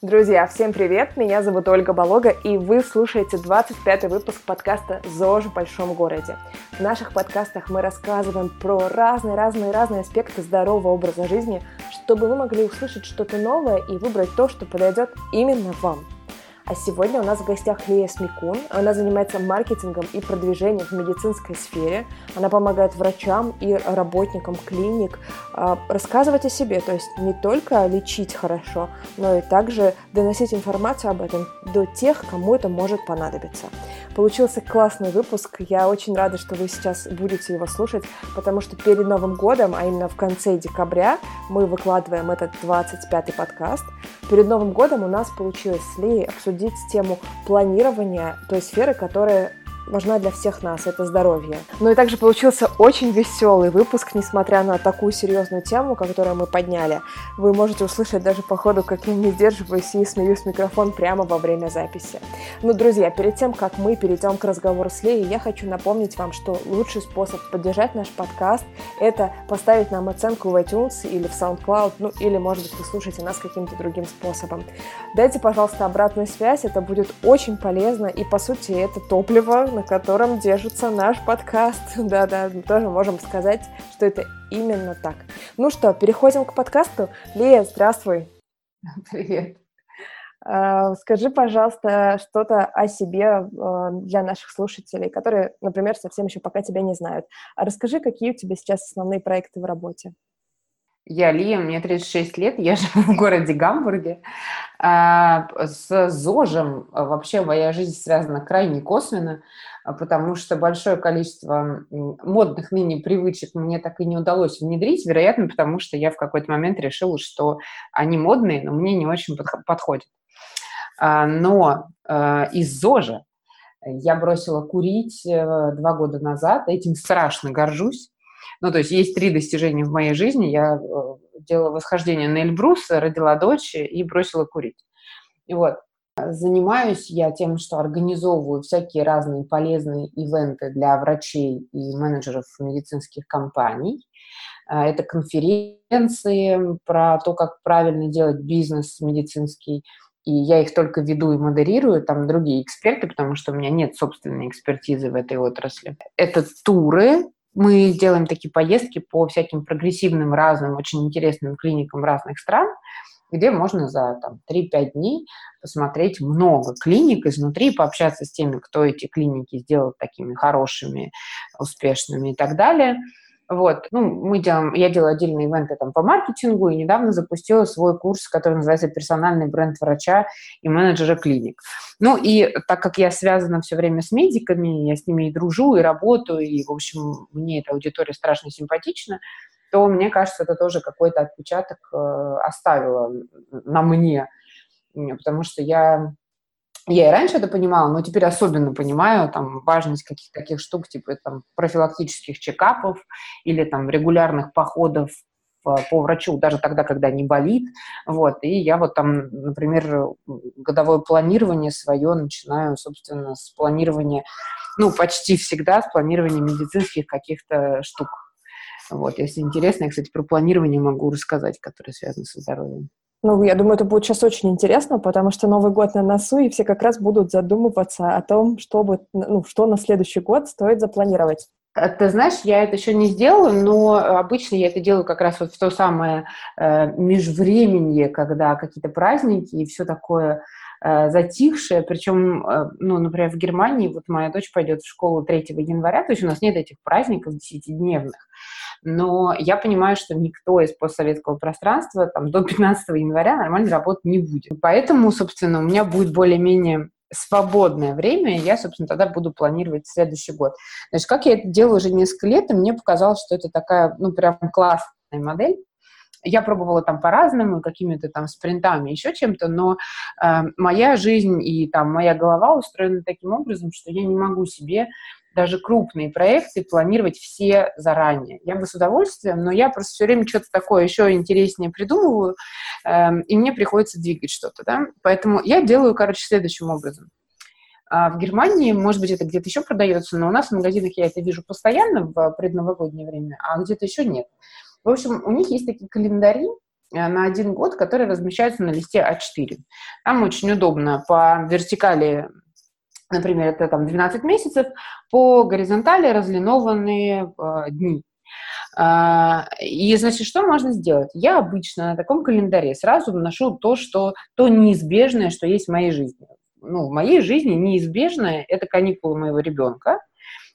Друзья, всем привет! Меня зовут Ольга Болога, и вы слушаете 25-й выпуск подкаста «ЗОЖ в большом городе». В наших подкастах мы рассказываем про разные-разные-разные аспекты здорового образа жизни, чтобы вы могли услышать что-то новое и выбрать то, что подойдет именно вам – а сегодня у нас в гостях Лия Смекун. Она занимается маркетингом и продвижением в медицинской сфере. Она помогает врачам и работникам клиник а, рассказывать о себе, то есть не только лечить хорошо, но и также доносить информацию об этом до тех, кому это может понадобиться. Получился классный выпуск. Я очень рада, что вы сейчас будете его слушать, потому что перед Новым годом, а именно в конце декабря, мы выкладываем этот 25-й подкаст. Перед Новым годом у нас получилось с Лией обсудить обсудить тему планирования той сферы, которая важна для всех нас, это здоровье. Ну и также получился очень веселый выпуск, несмотря на такую серьезную тему, которую мы подняли. Вы можете услышать даже по ходу, как я не сдерживаюсь и смеюсь в микрофон прямо во время записи. Ну, друзья, перед тем, как мы перейдем к разговору с Леей, я хочу напомнить вам, что лучший способ поддержать наш подкаст – это поставить нам оценку в iTunes или в SoundCloud, ну или, может быть, вы слушаете нас каким-то другим способом. Дайте, пожалуйста, обратную связь, это будет очень полезно, и, по сути, это топливо, на котором держится наш подкаст. Да-да, тоже можем сказать, что это именно так. Ну что, переходим к подкасту. Лия, здравствуй. Привет. А, скажи, пожалуйста, что-то о себе а, для наших слушателей, которые, например, совсем еще пока тебя не знают. А расскажи, какие у тебя сейчас основные проекты в работе. Я Лия, мне 36 лет, я живу в городе Гамбурге. А, с ЗОЖем вообще моя жизнь связана крайне косвенно, потому что большое количество модных ныне привычек мне так и не удалось внедрить, вероятно, потому что я в какой-то момент решила, что они модные, но мне не очень подходят. А, но а, из ЗОЖа я бросила курить э, два года назад, этим страшно горжусь. Ну, то есть есть три достижения в моей жизни. Я э, делала восхождение на Эльбрус, родила дочь и бросила курить. И вот. Занимаюсь я тем, что организовываю всякие разные полезные ивенты для врачей и менеджеров медицинских компаний. Э, это конференции про то, как правильно делать бизнес медицинский, и я их только веду и модерирую, там другие эксперты, потому что у меня нет собственной экспертизы в этой отрасли. Это туры, мы делаем такие поездки по всяким прогрессивным, разным, очень интересным клиникам разных стран, где можно за там, 3-5 дней посмотреть много клиник изнутри, пообщаться с теми, кто эти клиники сделал такими хорошими, успешными и так далее – вот, ну, мы делаем, я делаю отдельные ивенты там по маркетингу и недавно запустила свой курс, который называется «Персональный бренд врача и менеджера клиник». Ну, и так как я связана все время с медиками, я с ними и дружу, и работаю, и, в общем, мне эта аудитория страшно симпатична, то мне кажется, это тоже какой-то отпечаток э, оставило на мне, потому что я я и раньше это понимала, но теперь особенно понимаю там важность каких-то таких штук, типа там профилактических чекапов или там регулярных походов по врачу даже тогда, когда не болит. Вот. И я вот там, например, годовое планирование свое начинаю, собственно, с планирования, ну, почти всегда с планирования медицинских каких-то штук. Вот. Если интересно, я, кстати, про планирование могу рассказать, которое связано со здоровьем. Ну, я думаю, это будет сейчас очень интересно, потому что Новый год на носу, и все как раз будут задумываться о том, что, бы, ну, что на следующий год стоит запланировать. А ты знаешь, я это еще не сделала, но обычно я это делаю как раз вот в то самое э, межвременье, когда какие-то праздники и все такое затихшее. Причем, э, ну, например, в Германии вот моя дочь пойдет в школу 3 января, то есть у нас нет этих праздников десятидневных но я понимаю, что никто из постсоветского пространства там, до 15 января нормально работать не будет. Поэтому, собственно, у меня будет более-менее свободное время, и я, собственно, тогда буду планировать следующий год. Значит, как я это делаю уже несколько лет, и мне показалось, что это такая, ну, прям классная модель. Я пробовала там по-разному, какими-то там спринтами, еще чем-то, но э, моя жизнь и там моя голова устроена таким образом, что я не могу себе даже крупные проекты планировать все заранее. Я бы с удовольствием, но я просто все время что-то такое еще интереснее придумываю, э, и мне приходится двигать что-то, да. Поэтому я делаю, короче, следующим образом. А в Германии, может быть, это где-то еще продается, но у нас в магазинах я это вижу постоянно в предновогоднее время, а где-то еще нет. В общем, у них есть такие календари, на один год, которые размещаются на листе А4. Там очень удобно по вертикали например, это там 12 месяцев, по горизонтали разлинованные э, дни. А, и, значит, что можно сделать? Я обычно на таком календаре сразу вношу то, что, то неизбежное, что есть в моей жизни. Ну, в моей жизни неизбежное – это каникулы моего ребенка,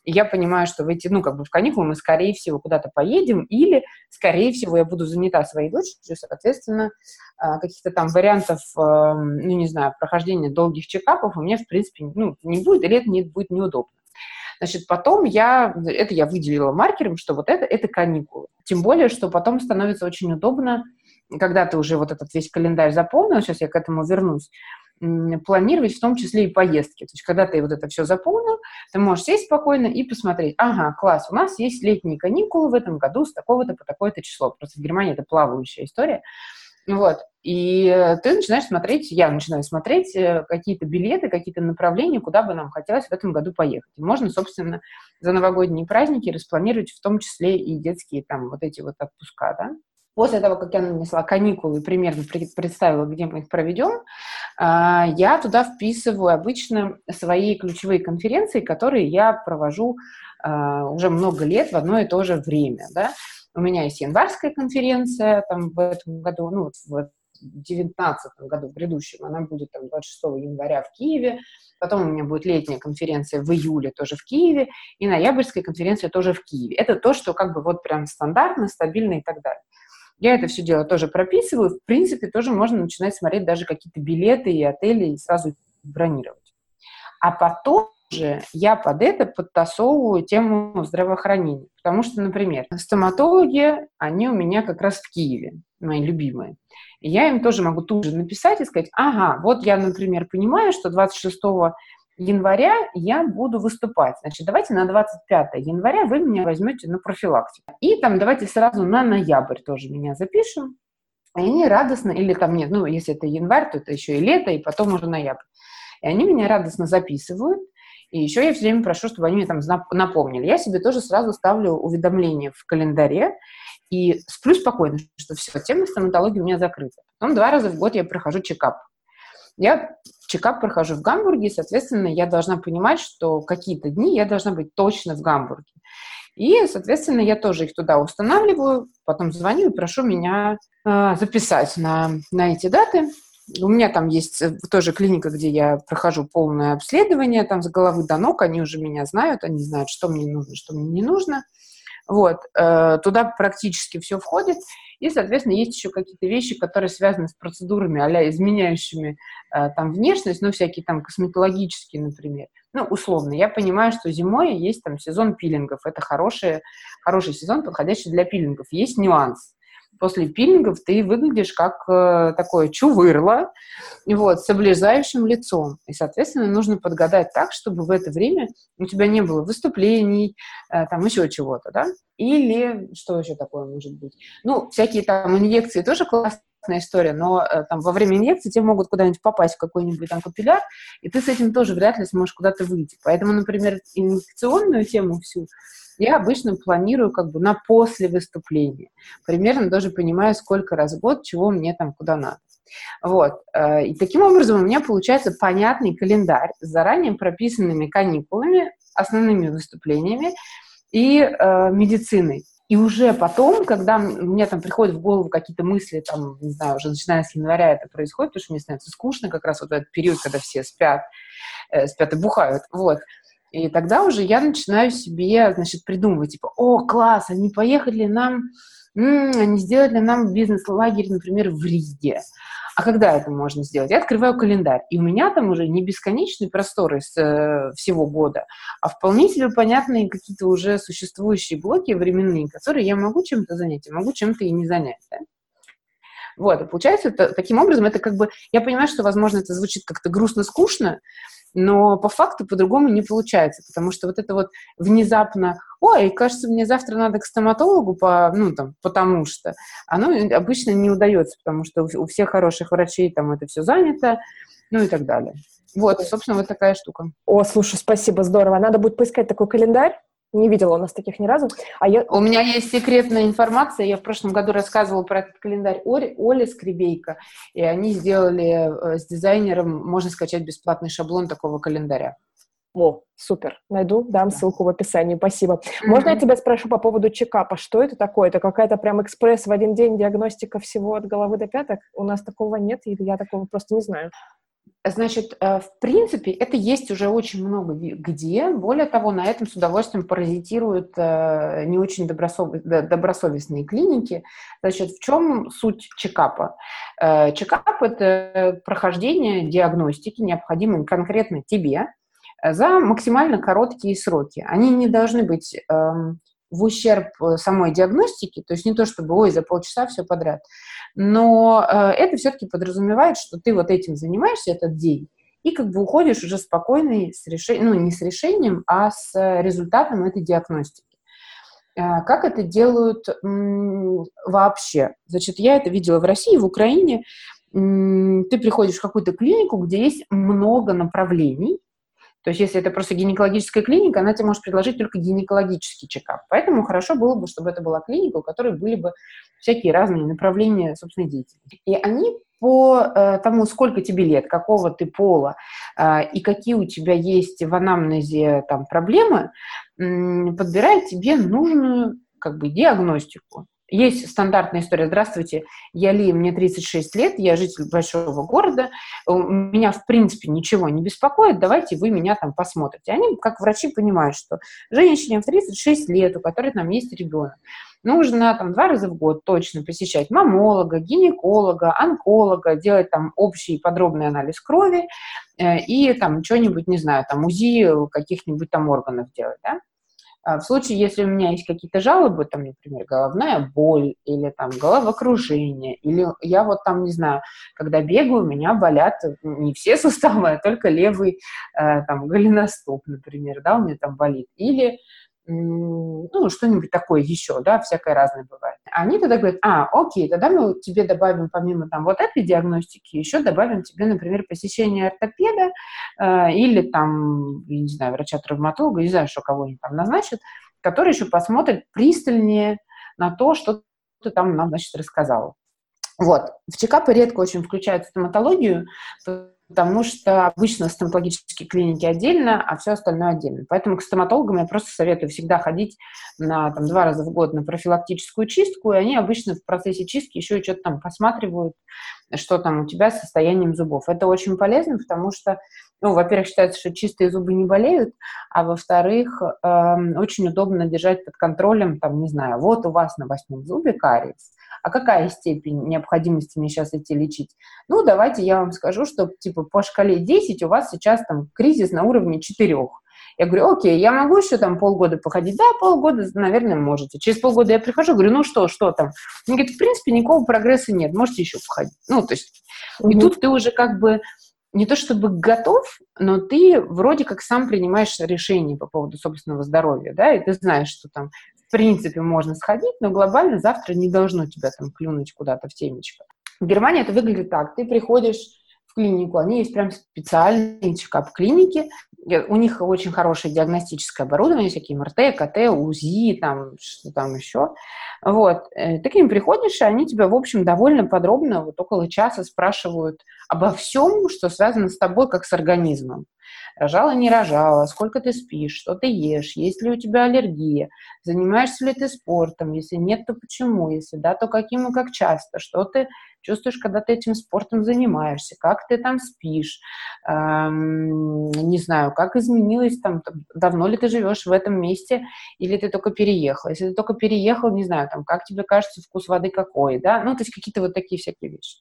и я понимаю, что в эти, ну, как бы в каникулы мы, скорее всего, куда-то поедем, или, скорее всего, я буду занята своей дочерью, соответственно, а, каких-то там вариантов, ну, не знаю, прохождения долгих чекапов у меня, в принципе, ну, не будет, или это не, будет неудобно. Значит, потом я, это я выделила маркером, что вот это, это каникулы. Тем более, что потом становится очень удобно, когда ты уже вот этот весь календарь заполнил, сейчас я к этому вернусь, планировать в том числе и поездки. То есть, когда ты вот это все заполнил, ты можешь сесть спокойно и посмотреть, ага, класс, у нас есть летние каникулы в этом году с такого-то по такое-то число. Просто в Германии это плавающая история. Вот. И ты начинаешь смотреть, я начинаю смотреть э, какие-то билеты, какие-то направления, куда бы нам хотелось в этом году поехать. И можно, собственно, за новогодние праздники распланировать в том числе и детские там вот эти вот отпуска, да. После того, как я нанесла каникулы примерно представила, где мы их проведем, а, я туда вписываю обычно свои ключевые конференции, которые я провожу а, уже много лет в одно и то же время. Да? У меня есть январская конференция там, в этом году, ну, вот в 2019 году, в грядущем, она будет там 26 января в Киеве, потом у меня будет летняя конференция в июле тоже в Киеве, и ноябрьская конференция тоже в Киеве. Это то, что как бы вот прям стандартно, стабильно и так далее. Я это все дело тоже прописываю. В принципе, тоже можно начинать смотреть даже какие-то билеты и отели и сразу бронировать. А потом же я под это подтасовываю тему здравоохранения. Потому что, например, стоматологи, они у меня как раз в Киеве, мои любимые. Я им тоже могу тут же написать и сказать, ага, вот я, например, понимаю, что 26 января я буду выступать. Значит, давайте на 25 января вы меня возьмете на профилактику. И там давайте сразу на ноябрь тоже меня запишем. И они радостно, или там нет, ну, если это январь, то это еще и лето, и потом уже ноябрь. И они меня радостно записывают. И еще я все время прошу, чтобы они мне там напомнили. Я себе тоже сразу ставлю уведомление в календаре и сплю спокойно, что все, тема стоматологии у меня закрыта. Потом два раза в год я прохожу чекап. Я чекап прохожу в Гамбурге, и, соответственно, я должна понимать, что какие-то дни я должна быть точно в Гамбурге. И, соответственно, я тоже их туда устанавливаю, потом звоню и прошу меня э, записать на, на эти даты. У меня там есть э, тоже клиника, где я прохожу полное обследование, там с головы до ног, они уже меня знают, они знают, что мне нужно, что мне не нужно. Вот, э, туда практически все входит. И, соответственно, есть еще какие-то вещи, которые связаны с процедурами, а изменяющими э, там внешность, ну, всякие там косметологические, например. Ну, условно, я понимаю, что зимой есть там сезон пилингов. Это хороший, хороший сезон, подходящий для пилингов. Есть нюанс после пилингов ты выглядишь как э, такое чувырло, вот, с облезающим лицом. И, соответственно, нужно подгадать так, чтобы в это время у тебя не было выступлений, э, там еще чего-то, да? Или что еще такое может быть? Ну, всякие там инъекции тоже классные история, но э, там во время инъекции тебе могут куда-нибудь попасть в какой-нибудь там капилляр, и ты с этим тоже вряд ли сможешь куда-то выйти. Поэтому, например, инъекционную тему всю я обычно планирую как бы на после выступления. Примерно даже понимаю, сколько раз в год, чего мне там куда надо. Вот. Э, и таким образом у меня получается понятный календарь с заранее прописанными каникулами, основными выступлениями и э, медициной. И уже потом, когда меня там приходят в голову какие-то мысли, там, не знаю, уже начиная с января это происходит, потому что мне становится скучно как раз вот этот период, когда все спят, э, спят и бухают, вот, и тогда уже я начинаю себе, значит, придумывать, типа, о, класс, они поехали нам, м-м, они сделали нам бизнес-лагерь, например, в Риге. А когда это можно сделать? Я открываю календарь, и у меня там уже не бесконечные просторы с э, всего года, а вполне себе понятные какие-то уже существующие блоки временные, которые я могу чем-то занять, а могу чем-то и не занять. Да? Вот, и получается, это, таким образом, это как бы, я понимаю, что, возможно, это звучит как-то грустно-скучно, но по факту по-другому не получается, потому что вот это вот внезапно, ой, кажется, мне завтра надо к стоматологу, по, ну, там, потому что, оно обычно не удается, потому что у всех хороших врачей там это все занято, ну и так далее. Вот, собственно, вот такая штука. О, слушай, спасибо, здорово. Надо будет поискать такой календарь, Не видела у нас таких ни разу. А я... У меня есть секретная информация. Я в прошлом году рассказывала про этот календарь Оли, Оли Скребейко, и они сделали э, с дизайнером, можно скачать бесплатный шаблон такого календаря. О, супер. Найду, дам ссылку в описании. Спасибо. Mm-hmm. Можно я тебя спрошу по поводу чекапа? Что это такое? Это какая-то прям экспресс в один день диагностика всего от головы до пяток? У нас такого нет, или я такого просто не знаю. Значит, э, в принципе, это есть уже очень много где. Более того, на этом с удовольствием паразитируют э, не очень добросовестные клиники. Значит, в чем суть чекапа? Э, чекап – это прохождение диагностики, необходимой конкретно тебе, за максимально короткие сроки. Они не должны быть эм, в ущерб э, самой диагностике, то есть не то чтобы, ой, за полчаса все подряд, но э, это все-таки подразумевает, что ты вот этим занимаешься этот день, и как бы уходишь уже спокойный с решением, ну не с решением, а с результатом этой диагностики. Э, как это делают вообще? Значит, я это видела в России, в Украине. Ты приходишь в какую-то клинику, где есть много направлений, то есть если это просто гинекологическая клиника, она тебе может предложить только гинекологический чекап. Поэтому хорошо было бы, чтобы это была клиника, у которой были бы всякие разные направления собственной деятельности. И они по э, тому, сколько тебе лет, какого ты пола э, и какие у тебя есть в анамнезе там, проблемы, подбирают тебе нужную как бы диагностику. Есть стандартная история. Здравствуйте, я Ли, мне 36 лет, я житель большого города, меня, в принципе, ничего не беспокоит, давайте вы меня там посмотрите. Они, как врачи, понимают, что женщине в 36 лет, у которой там есть ребенок, нужно там два раза в год точно посещать мамолога, гинеколога, онколога, делать там общий подробный анализ крови э, и там что-нибудь, не знаю, там УЗИ каких-нибудь там органов делать, да? А в случае, если у меня есть какие-то жалобы, там, например, головная боль или там головокружение, или я вот там, не знаю, когда бегаю, у меня болят не все суставы, а только левый э, там голеностоп, например, да, у меня там болит. Или ну, что-нибудь такое еще, да, всякое разное бывает. Они тогда говорят, а, окей, тогда мы тебе добавим помимо там вот этой диагностики, еще добавим тебе, например, посещение ортопеда э, или там, я не знаю, врача-травматолога, не знаю, что кого-нибудь там назначат, который еще посмотрит пристальнее на то, что ты там нам, значит, рассказал. Вот. В чекапы редко очень включают стоматологию, потому что обычно стоматологические клиники отдельно, а все остальное отдельно. Поэтому к стоматологам я просто советую всегда ходить на там, два раза в год на профилактическую чистку, и они обычно в процессе чистки еще что-то там посматривают, что там у тебя с состоянием зубов. Это очень полезно, потому что, ну, во-первых, считается, что чистые зубы не болеют, а во-вторых, э, очень удобно держать под контролем, там, не знаю, вот у вас на восьмом зубе кариес, а какая степень необходимости мне сейчас идти лечить? Ну, давайте я вам скажу, что, типа, по шкале 10 у вас сейчас там кризис на уровне 4. Я говорю, окей, я могу еще там полгода походить? Да, полгода, наверное, можете. Через полгода я прихожу, говорю, ну что, что там? Он говорит, в принципе, никакого прогресса нет, можете еще походить. Ну, то есть, угу. и тут ты уже как бы не то чтобы готов, но ты вроде как сам принимаешь решение по поводу собственного здоровья, да, и ты знаешь, что там принципе можно сходить, но глобально завтра не должно тебя там клюнуть куда-то в темечко. В Германии это выглядит так. Ты приходишь в клинику, они есть прям специальные чекап-клиники, у них очень хорошее диагностическое оборудование, всякие МРТ, КТ, УЗИ, там, что там еще. Вот. Э, ты к ним приходишь, и они тебя, в общем, довольно подробно, вот около часа спрашивают обо всем, что связано с тобой, как с организмом. Рожала, не рожала, сколько ты спишь, что ты ешь, есть ли у тебя аллергия, занимаешься ли ты спортом, если нет, то почему, если да, то каким и как часто, что ты чувствуешь, когда ты этим спортом занимаешься, как ты там спишь, эм, не знаю, как изменилось там, давно ли ты живешь в этом месте, или ты только переехал. Если ты только переехал, не знаю, там, как тебе кажется вкус воды какой, да, ну, то есть какие-то вот такие всякие вещи.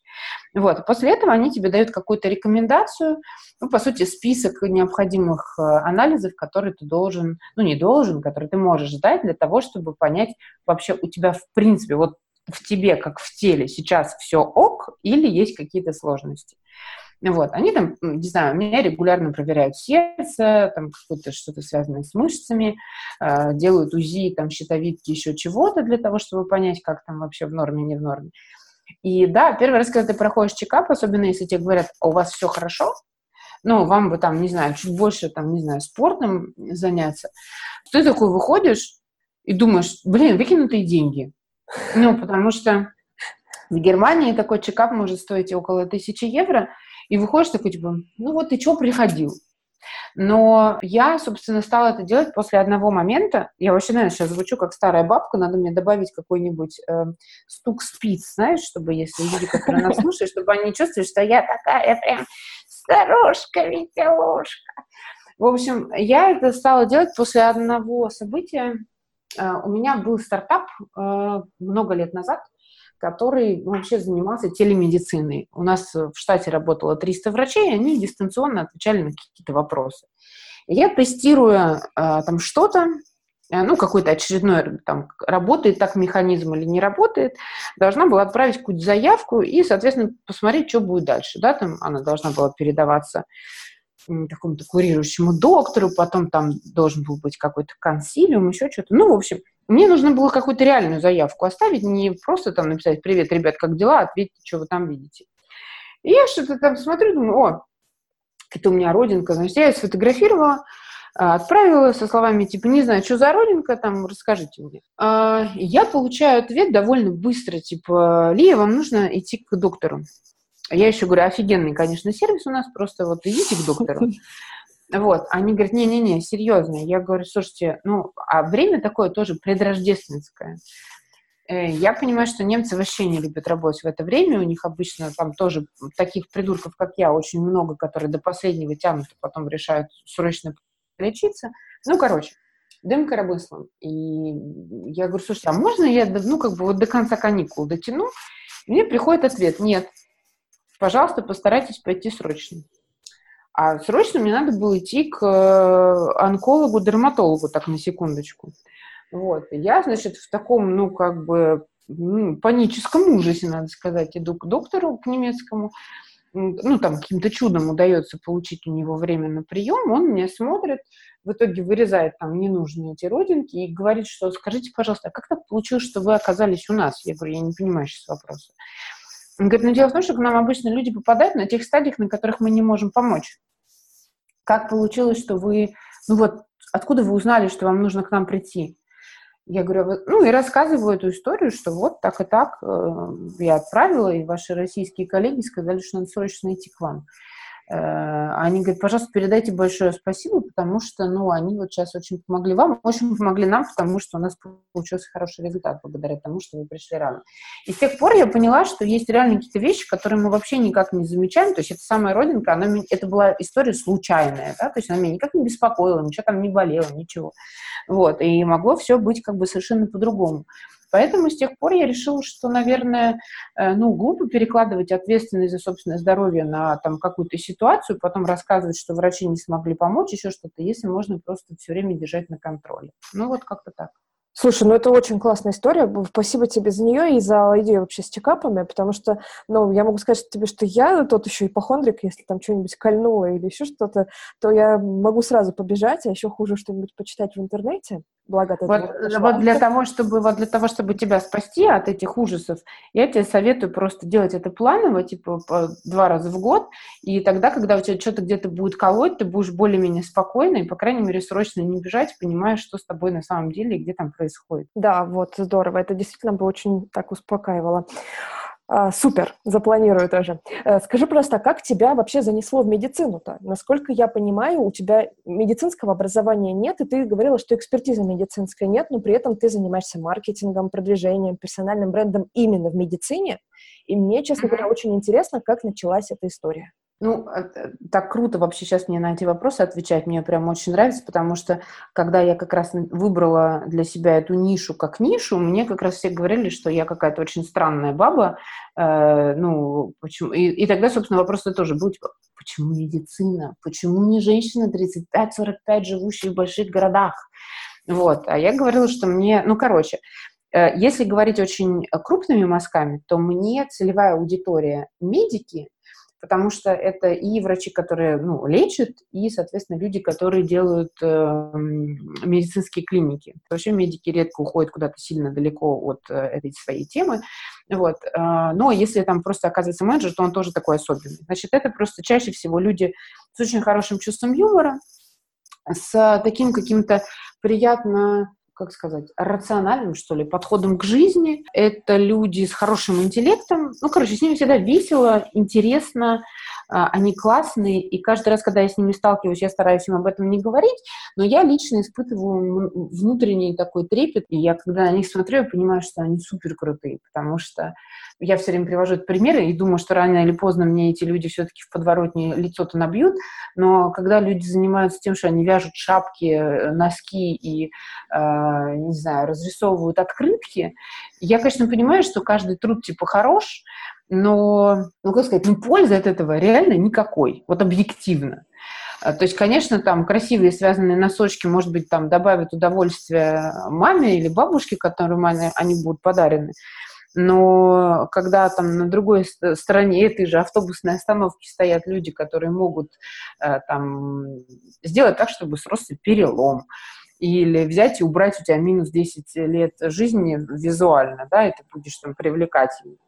Вот, после этого они тебе дают какую-то рекомендацию, ну, по сути, список необходимых э, анализов, которые ты должен, ну, не должен, которые ты можешь сдать для того, чтобы понять вообще у тебя в принципе, вот в тебе, как в теле, сейчас все ок или есть какие-то сложности. Вот, они там, не знаю, меня регулярно проверяют сердце, там какое-то что-то связанное с мышцами, э, делают УЗИ, там щитовидки, еще чего-то для того, чтобы понять, как там вообще в норме, не в норме. И да, первый раз, когда ты проходишь чекап, особенно если тебе говорят, «А у вас все хорошо, ну, вам бы там, не знаю, чуть больше, там, не знаю, спортом заняться. Ты такой выходишь и думаешь, блин, выкинутые деньги. Ну, потому что в Германии такой чекап может стоить около тысячи евро, и выходишь такой, типа, ну вот ты что приходил? Но я, собственно, стала это делать после одного момента. Я вообще, наверное, сейчас звучу как старая бабка, надо мне добавить какой-нибудь э, стук спиц, знаешь, чтобы если люди, которые нас слушают, чтобы они чувствовали, что я такая прям старушка, веселушка. В общем, я это стала делать после одного события. Э, у меня был стартап э, много лет назад, который вообще занимался телемедициной. У нас в штате работало 300 врачей, и они дистанционно отвечали на какие-то вопросы. Я тестируя а, там что-то, э, ну, какой-то очередной, там, работает так механизм или не работает, должна была отправить какую-то заявку и, соответственно, посмотреть, что будет дальше, да, там она должна была передаваться какому-то курирующему доктору, потом там должен был быть какой-то консилиум, еще что-то. Ну, в общем, мне нужно было какую-то реальную заявку оставить, не просто там написать «Привет, ребят, как дела?» Ответьте, что вы там видите. И я что-то там смотрю, думаю, о, это у меня родинка. Значит, я ее сфотографировала, а, отправила со словами типа «Не знаю, что за родинка, там, расскажите мне». А, я получаю ответ довольно быстро, типа «Лия, вам нужно идти к доктору». Я еще говорю, офигенный, конечно, сервис у нас, просто вот идите к доктору. Вот, они говорят, не-не-не, серьезно. Я говорю, слушайте, ну, а время такое тоже предрождественское. Э, я понимаю, что немцы вообще не любят работать в это время. У них обычно там тоже таких придурков, как я, очень много, которые до последнего тянут, и потом решают срочно лечиться. Ну, короче, дым коробыслом. И я говорю, слушайте, а можно я, ну, как бы вот до конца каникул дотяну? Мне приходит ответ, нет, пожалуйста, постарайтесь пойти срочно. А срочно мне надо было идти к э, онкологу, дерматологу, так на секундочку. Вот. Я, значит, в таком, ну, как бы, паническом ужасе, надо сказать, иду к доктору, к немецкому, ну, там, каким-то чудом удается получить у него время на прием, он меня смотрит, в итоге вырезает там ненужные эти родинки и говорит, что скажите, пожалуйста, а как так получилось, что вы оказались у нас? Я говорю, я не понимаю сейчас вопроса. Он говорит, ну дело в том, что к нам обычно люди попадают на тех стадиях, на которых мы не можем помочь. Как получилось, что вы, ну вот, откуда вы узнали, что вам нужно к нам прийти? Я говорю, ну и рассказываю эту историю, что вот так и так э, я отправила, и ваши российские коллеги сказали, что надо срочно идти к вам. Э, они говорят, пожалуйста, передайте большое спасибо, потому что, ну, они вот сейчас очень помогли вам, очень помогли нам, потому что у нас получился хороший результат благодаря тому, что вы пришли рано. И с тех пор я поняла, что есть реально какие-то вещи, которые мы вообще никак не замечаем, то есть это самая родинка, она, это была история случайная, да, то есть она меня никак не беспокоила, ничего там не болело, ничего. Вот, и могло все быть как бы совершенно по-другому. Поэтому с тех пор я решила, что, наверное, э, ну, глупо перекладывать ответственность за собственное здоровье на там какую-то ситуацию, потом рассказывать, что врачи не смогли помочь, еще что-то, если можно просто все время держать на контроле. Ну, вот как-то так. Слушай, ну это очень классная история. Спасибо тебе за нее и за идею вообще с чекапами, потому что, ну, я могу сказать тебе, что я тот еще ипохондрик, если там что-нибудь кольнуло или еще что-то, то я могу сразу побежать, а еще хуже что-нибудь почитать в интернете. Благо вот, вот для того, чтобы вот для того, чтобы тебя спасти от этих ужасов, я тебе советую просто делать это планово, типа по два раза в год, и тогда, когда у тебя что-то где-то будет колоть, ты будешь более-менее спокойно и, по крайней мере, срочно не бежать, понимая, что с тобой на самом деле и где там происходит. Да, вот здорово. Это действительно бы очень так успокаивало. А, супер, запланирую тоже. Э, скажи просто, как тебя вообще занесло в медицину-то? Насколько я понимаю, у тебя медицинского образования нет, и ты говорила, что экспертизы медицинской нет, но при этом ты занимаешься маркетингом, продвижением, персональным брендом именно в медицине. И мне, честно говоря, очень интересно, как началась эта история. Ну, э, э, так круто вообще сейчас мне на эти вопросы отвечать. Мне прям очень нравится, потому что когда я как раз выбрала для себя эту нишу как нишу, мне как раз все говорили, что я какая-то очень странная баба. Э, ну, почему? И, и тогда, собственно, вопрос тоже был, типа, почему медицина? Почему не женщина 35-45, живущая в больших городах? Вот. А я говорила, что мне... Ну, короче, э, если говорить очень крупными мазками, то мне целевая аудитория медики – потому что это и врачи, которые ну, лечат, и, соответственно, люди, которые делают э, медицинские клиники. Вообще медики редко уходят куда-то сильно далеко от э, этой своей темы. Вот. Э, но если там просто оказывается менеджер, то он тоже такой особенный. Значит, это просто чаще всего люди с очень хорошим чувством юмора, с таким каким-то приятно как сказать, рациональным, что ли, подходом к жизни. Это люди с хорошим интеллектом. Ну, короче, с ними всегда весело, интересно, они классные, и каждый раз, когда я с ними сталкиваюсь, я стараюсь им об этом не говорить, но я лично испытываю внутренний такой трепет, и я, когда на них смотрю, я понимаю, что они супер крутые, потому что я все время привожу этот примеры и думаю, что рано или поздно мне эти люди все-таки в подворотне лицо-то набьют, но когда люди занимаются тем, что они вяжут шапки, э, носки и, э, не знаю, разрисовывают открытки, я, конечно, понимаю, что каждый труд типа хорош, но, ну, как сказать, ну, пользы от этого реально никакой, вот объективно. А, то есть, конечно, там красивые связанные носочки, может быть, там добавят удовольствие маме или бабушке, которым они, они будут подарены. Но когда там на другой стороне этой же автобусной остановки стоят люди, которые могут э, там сделать так, чтобы сросся перелом, или взять и убрать у тебя минус 10 лет жизни визуально, да, и ты будешь там привлекательным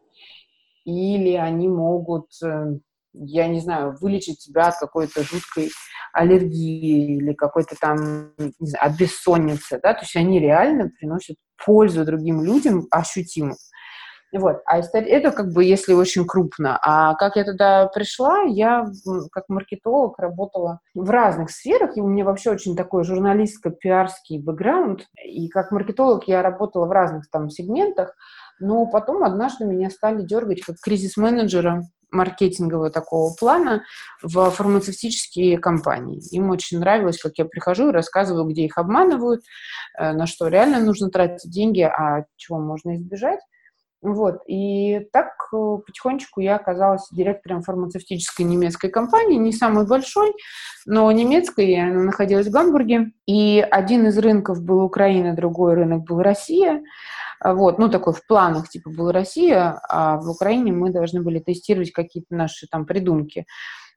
или они могут, э, я не знаю, вылечить тебя от какой-то жуткой аллергии или какой-то там, не знаю, от бессонницы, да, то есть они реально приносят пользу другим людям ощутимо. Вот. А это как бы если очень крупно. А как я туда пришла, я как маркетолог работала в разных сферах, и у меня вообще очень такой журналистско-пиарский бэкграунд. И как маркетолог я работала в разных там сегментах. Но потом однажды меня стали дергать как кризис-менеджера маркетингового такого плана в фармацевтические компании. Им очень нравилось, как я прихожу и рассказываю, где их обманывают, э, на что реально нужно тратить деньги, а чего можно избежать. Вот. И так э, потихонечку я оказалась директором фармацевтической немецкой компании, не самой большой, но немецкой, она находилась в Гамбурге. И один из рынков был Украина, другой рынок был Россия. Вот, ну, такой в планах, типа, была Россия, а в Украине мы должны были тестировать какие-то наши там придумки.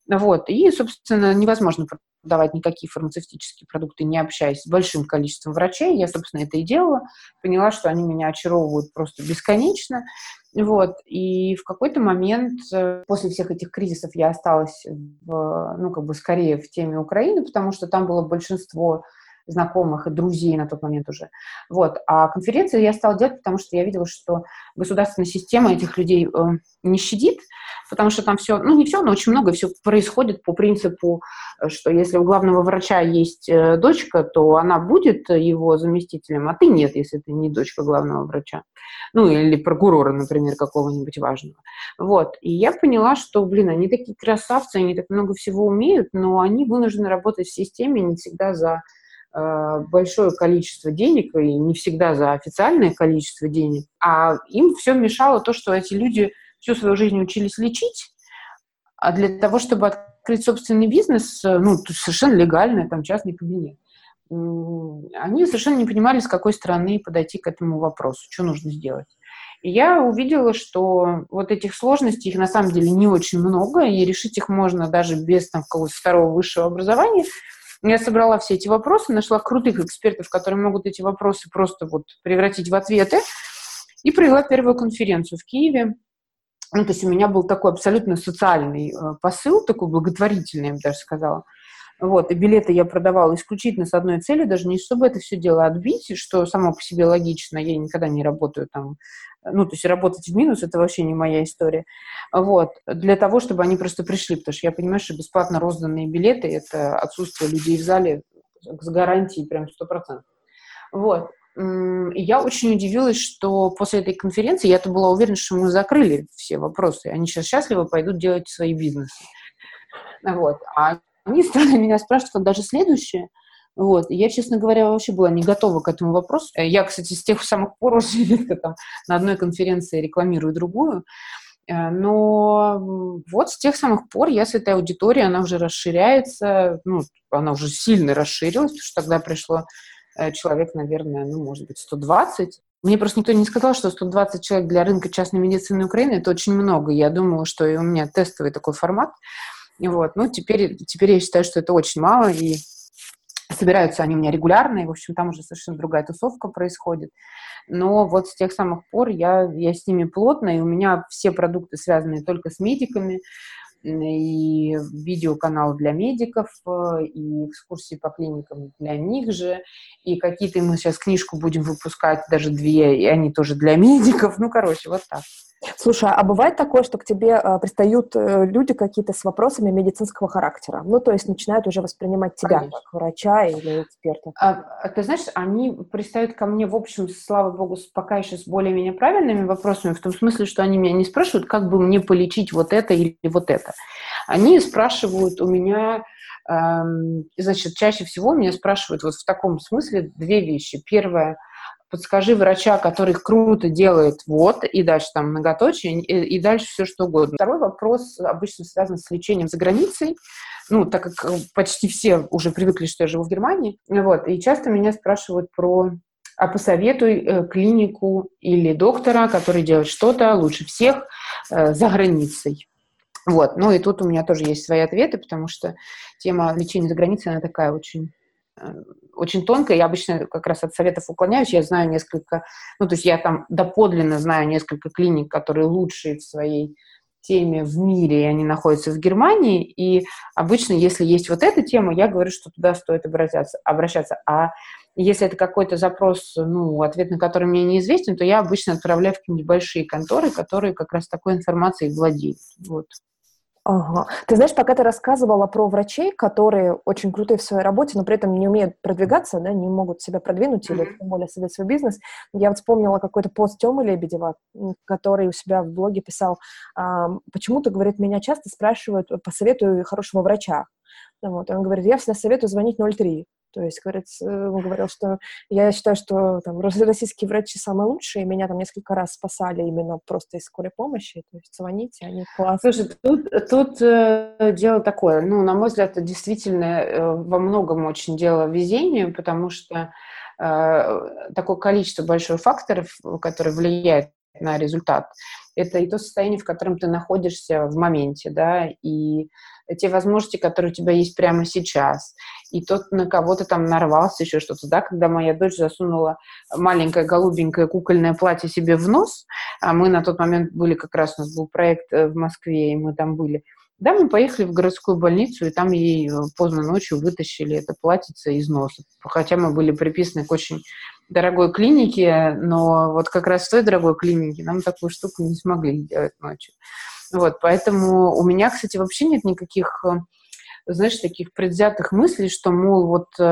Вот, и, собственно, невозможно продавать никакие фармацевтические продукты, не общаясь с большим количеством врачей. Я, собственно, это и делала. Поняла, что они меня очаровывают просто бесконечно. Вот, и в какой-то момент э, после всех этих кризисов я осталась, в, ну, как бы скорее в теме Украины, потому что там было большинство знакомых и друзей на тот момент уже. Вот. А конференции я стала делать, потому что я видела, что государственная система этих людей э, не щадит, потому что там все, ну не все, но очень много все происходит по принципу, э, что если у главного врача есть э, дочка, то она будет его заместителем, а ты нет, если ты не дочка главного врача. Ну или прокурора, например, какого-нибудь важного. Вот. И я поняла, что, блин, они такие красавцы, они так много всего умеют, но они вынуждены работать в системе не всегда за большое количество денег, и не всегда за официальное количество денег, а им все мешало то, что эти люди всю свою жизнь учились лечить, а для того, чтобы открыть собственный бизнес, э, ну, совершенно легальный, там, частный кабинет, они совершенно не понимали, с какой стороны подойти к этому вопросу, что нужно сделать. И я увидела, что вот этих сложностей, их на самом деле не очень много, и решить их можно даже без там, какого-то второго высшего образования – я собрала все эти вопросы, нашла крутых экспертов, которые могут эти вопросы просто вот превратить в ответы, и провела первую конференцию в Киеве. Ну, то есть у меня был такой абсолютно социальный э, посыл, такой благотворительный, я бы даже сказала. Вот, и билеты я продавала исключительно с одной целью, даже не чтобы это все дело отбить, что само по себе логично, я никогда не работаю там, ну, то есть работать в минус, это вообще не моя история. Вот, для того, чтобы они просто пришли, потому что я понимаю, что бесплатно розданные билеты – это отсутствие людей в зале с гарантией прям 100%. Вот, я очень удивилась, что после этой конференции, я-то была уверена, что мы закрыли все вопросы, они сейчас счастливо пойдут делать свои бизнесы. Вот. А они стали меня спрашивать даже следующее. Вот. Я, честно говоря, вообще была не готова к этому вопросу. Я, кстати, с тех самых пор уже редко там на одной конференции рекламирую другую. Э, но вот с тех самых пор я с этой аудиторией, она уже расширяется, ну, она уже сильно расширилась, потому что тогда пришло э, человек, наверное, ну, может быть, 120. Мне просто никто не сказал, что 120 человек для рынка частной медицины Украины – это очень много. Я думала, что и у меня тестовый такой формат – вот. Ну, теперь, теперь я считаю, что это очень мало, и собираются они у меня регулярно, и, в общем, там уже совершенно другая тусовка происходит. Но вот с тех самых пор я, я с ними плотно, и у меня все продукты, связанные только с медиками, и видеоканал для медиков, э, и экскурсии по клиникам для них же, и какие-то мы сейчас книжку будем выпускать, даже две, и они тоже для медиков. Ну, короче, вот так. Слушай, а бывает такое, что к тебе э, пристают э, люди какие-то с вопросами медицинского характера? Ну, то есть начинают уже воспринимать тебя Конечно. как врача или эксперта? А, а, ты знаешь, они пристают ко мне, в общем, слава богу, пока еще с более-менее правильными вопросами, в том смысле, что они меня не спрашивают, как бы мне полечить вот это или вот это. Они спрашивают у меня, эм, значит, чаще всего меня спрашивают вот в таком смысле две вещи. Первое – подскажи врача, который круто делает вот, и дальше там многоточие, и, и дальше все что угодно. Второй вопрос обычно связан с лечением за границей, ну, так как э, почти все уже привыкли, что я живу в Германии, вот, и часто меня спрашивают про а посоветуй э, клинику или доктора, который делает что-то лучше всех э, за границей. Вот, ну и тут у меня тоже есть свои ответы, потому что тема лечения за границей, она такая очень очень тонко, я обычно как раз от советов уклоняюсь, я знаю несколько, ну, то есть я там доподлинно знаю несколько клиник, которые лучшие в своей теме в мире, и они находятся в Германии, и обычно, если есть вот эта тема, я говорю, что туда стоит обращаться, обращаться. а если это какой-то запрос, ну, ответ на который мне неизвестен, то я обычно отправляю в какие-нибудь большие конторы, которые как раз такой информацией владеют. Вот. Ага. Ты знаешь, пока ты рассказывала про врачей, которые очень крутые в своей работе, но при этом не умеют продвигаться, да, не могут себя продвинуть или тем более создать свой бизнес, я вот вспомнила какой-то пост Тёмы Лебедева, который у себя в блоге писал, а, почему-то, говорит, меня часто спрашивают, посоветую хорошего врача. Вот, он говорит, я всегда советую звонить 03. То есть, говорит, э, он говорил, что я считаю, что там, российские врачи самые лучшие, меня там несколько раз спасали именно просто из скорой помощи. То есть звоните, они классные. Слушай, тут, тут э, дело такое, ну, на мой взгляд, это действительно э, во многом очень дело везения, потому что э, такое количество большое факторов, которые влияют на результат. Это и то состояние, в котором ты находишься в моменте, да, и те возможности, которые у тебя есть прямо сейчас, и тот, на кого ты там нарвался, еще что-то, да, когда моя дочь засунула маленькое голубенькое кукольное платье себе в нос, а мы на тот момент были, как раз у нас был проект э, в Москве, и мы там были, да, мы поехали в городскую больницу, и там ей э, поздно ночью вытащили это платьице из носа. Хотя мы были приписаны к очень дорогой клинике, но вот как раз в той дорогой клинике нам такую штуку не смогли сделать ночью. Вот, поэтому у меня, кстати, вообще нет никаких, э, знаешь, таких предвзятых мыслей, что, мол, вот э,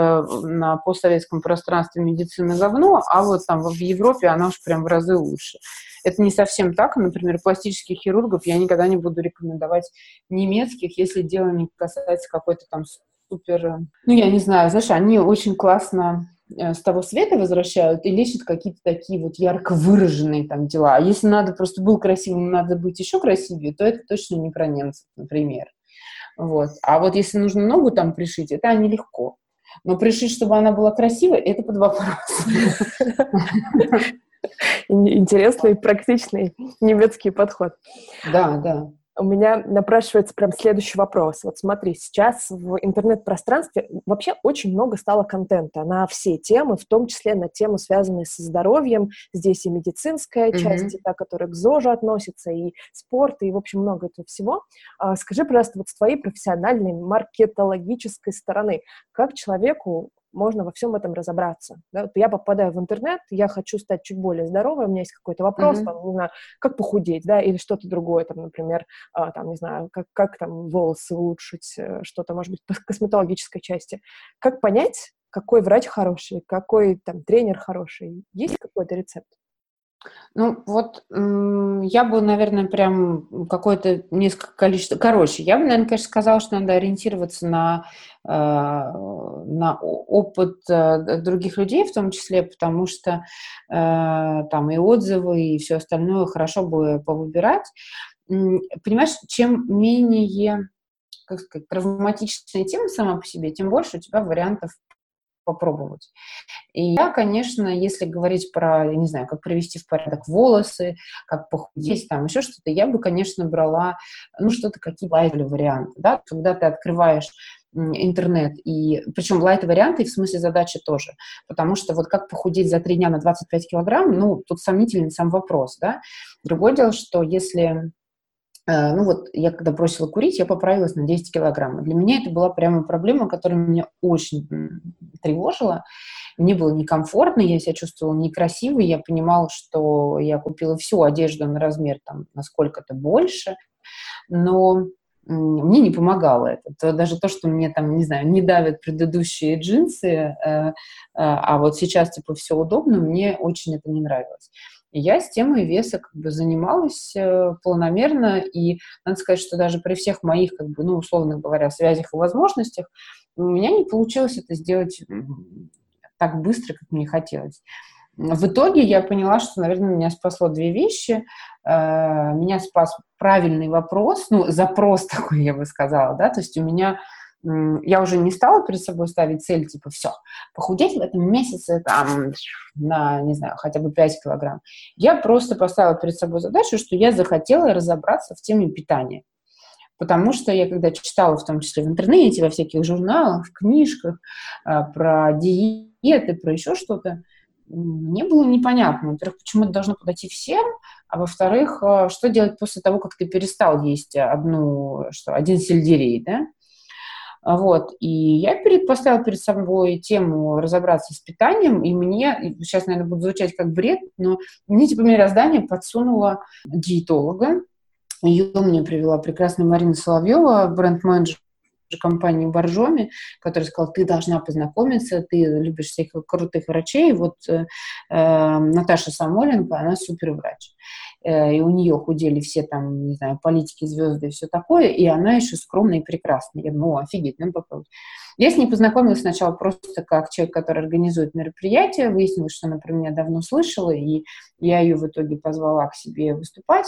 на постсоветском пространстве медицина говно, а вот там в Европе она уж прям в разы лучше. Это не совсем так. Например, пластических хирургов я никогда не буду рекомендовать немецких, если дело не касается какой-то там супер... Э, ну, я не знаю, знаешь, они очень классно Э, с того света возвращают и лечат какие-то такие вот ярко выраженные там дела. А если надо просто был красивым, надо быть еще красивее, то это точно не про немцев, например. Вот. А вот если нужно ногу там пришить, это нелегко. Но пришить, чтобы она была красивой, это под вопрос. Интересный, практичный немецкий подход. Да, да у меня напрашивается прям следующий вопрос. Вот смотри, сейчас в интернет-пространстве вообще очень много стало контента на все темы, в том числе на тему, связанные со здоровьем. Здесь и медицинская mm-hmm. часть, и та, которая к ЗОЖу относится, и спорт, и, в общем, много этого всего. А, скажи, пожалуйста, вот с твоей профессиональной маркетологической стороны, как человеку можно во всем этом разобраться. Да? Вот я попадаю в интернет, я хочу стать чуть более здоровой, у меня есть какой-то вопрос, mm-hmm. там, не знаю, как похудеть, да, или что-то другое, там, например, а, там, не знаю, как, как там волосы улучшить, э, что-то, может быть, по косметологической части. Как понять, какой врач хороший, какой там тренер хороший? Есть какой-то рецепт? Ну, вот я бы, наверное, прям какое-то несколько количество... Короче, я бы, наверное, конечно, сказала, что надо ориентироваться на, э, на опыт э, других людей в том числе, потому что э, там и отзывы, и все остальное хорошо бы повыбирать. Понимаешь, чем менее как сказать, травматичная тема сама по себе, тем больше у тебя вариантов попробовать. И я, конечно, если говорить про, я не знаю, как привести в порядок волосы, как похудеть, там еще что-то, я бы, конечно, брала, ну, что-то, какие лайтовые варианты, да, когда ты открываешь интернет, и причем лайт варианты в смысле задачи тоже, потому что вот как похудеть за три дня на 25 килограмм, ну, тут сомнительный сам вопрос, да. Другое дело, что если ну вот я когда бросила курить, я поправилась на 10 килограмм. Для меня это была прямо проблема, которая меня очень тревожила. Мне было некомфортно, я себя чувствовала некрасивой, я понимала, что я купила всю одежду на размер там на сколько-то больше, но мне не помогало это. То, даже то, что мне там, не знаю, не давят предыдущие джинсы, э, э, а вот сейчас типа все удобно, мне очень это не нравилось. Я с темой веса как бы занималась э, планомерно, и надо сказать, что даже при всех моих, как бы, ну, условно говоря, связях и возможностях, у меня не получилось это сделать так быстро, как мне хотелось. В итоге я поняла, что, наверное, меня спасло две вещи. Э, меня спас правильный вопрос, ну, запрос такой, я бы сказала, да, то есть у меня я уже не стала перед собой ставить цель, типа, все, похудеть в этом месяце там на, не знаю, хотя бы 5 килограмм. Я просто поставила перед собой задачу, что я захотела разобраться в теме питания. Потому что я когда читала, в том числе в интернете, во всяких журналах, в книжках а, про диеты, про еще что-то, мне было непонятно, во-первых, почему это должно подойти всем, а во-вторых, а, что делать после того, как ты перестал есть одну, что, один сельдерей, да? Вот. И я поставила перед собой тему разобраться с питанием, и мне, сейчас, наверное, будет звучать как бред, но мне типа мироздание подсунула диетолога. Ее мне привела прекрасная Марина Соловьева, бренд-менеджер компании Боржоми, который сказал, ты должна познакомиться, ты любишь всех крутых врачей. Вот э, э Наташа Самоленко, она супер врач. И у нее худели все там, не знаю, политики, звезды и все такое, и она еще скромная и прекрасная. Я думаю, офигеть, надо попробовать. Я с ней познакомилась сначала просто как человек, который организует мероприятие, выяснилось, что она про меня давно слышала, и я ее в итоге позвала к себе выступать.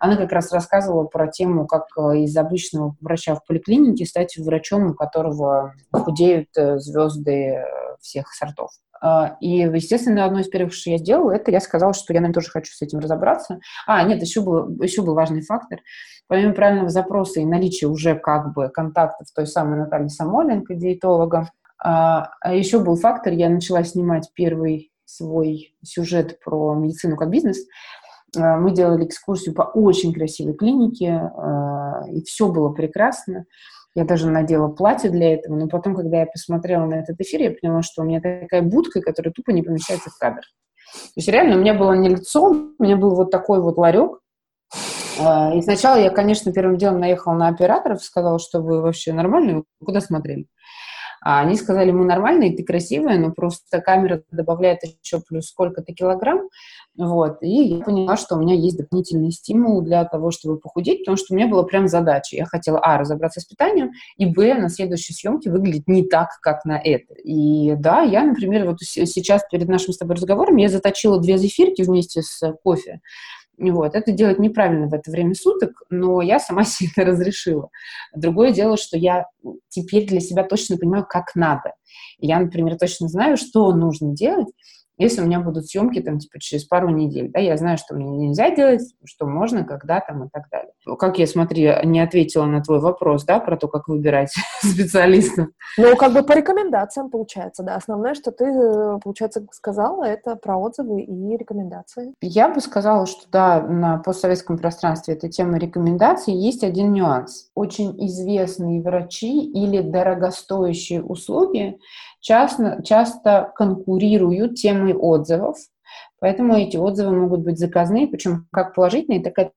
Она как раз рассказывала про тему, как э, из обычного врача в поликлинике стать врачом, у которого худеют э, звезды всех сортов. А, и, естественно, одно из первых, что я сделала, это я сказала, что я, наверное, тоже хочу с этим разобраться. А, нет, еще был, еще был важный фактор. Помимо правильного запроса и наличия уже как бы контактов той самой Натальи Самоленко, диетолога, а, а еще был фактор, я начала снимать первый свой сюжет про медицину как бизнес. Мы делали экскурсию по очень красивой клинике, и все было прекрасно. Я даже надела платье для этого, но потом, когда я посмотрела на этот эфир, я поняла, что у меня такая будка, которая тупо не помещается в кадр. То есть реально у меня было не лицо, у меня был вот такой вот ларек. А, и сначала я, конечно, первым делом наехала на операторов, сказала, что вы вообще нормальные, куда смотрели? А они сказали, мы нормальные, ты красивая, но просто камера добавляет еще плюс сколько-то килограмм. Вот. И я поняла, что у меня есть дополнительный стимул для того, чтобы похудеть, потому что у меня была прям задача. Я хотела, а, разобраться с питанием, и, б, на следующей съемке выглядеть не так, как на это. И да, я, например, вот сейчас перед нашим с тобой разговором я заточила две зефирки вместе с кофе. Вот. Это делать неправильно в это время суток, но я сама себе это разрешила. Другое дело, что я теперь для себя точно понимаю, как надо. Я, например, точно знаю, что нужно делать, если у меня будут съемки там типа через пару недель, да, я знаю, что мне нельзя делать, что можно, когда там и так далее. Как я, смотри, не ответила на твой вопрос, да, про то, как выбирать специалиста. Ну, как бы по рекомендациям получается, да. Основное, что ты, получается, сказала, это про отзывы и рекомендации. Я бы сказала, что да, на постсоветском пространстве эта тема рекомендаций есть один нюанс. Очень известные врачи или дорогостоящие услуги часто, часто конкурируют темой отзывов, поэтому эти отзывы могут быть заказные, причем как положительные, так и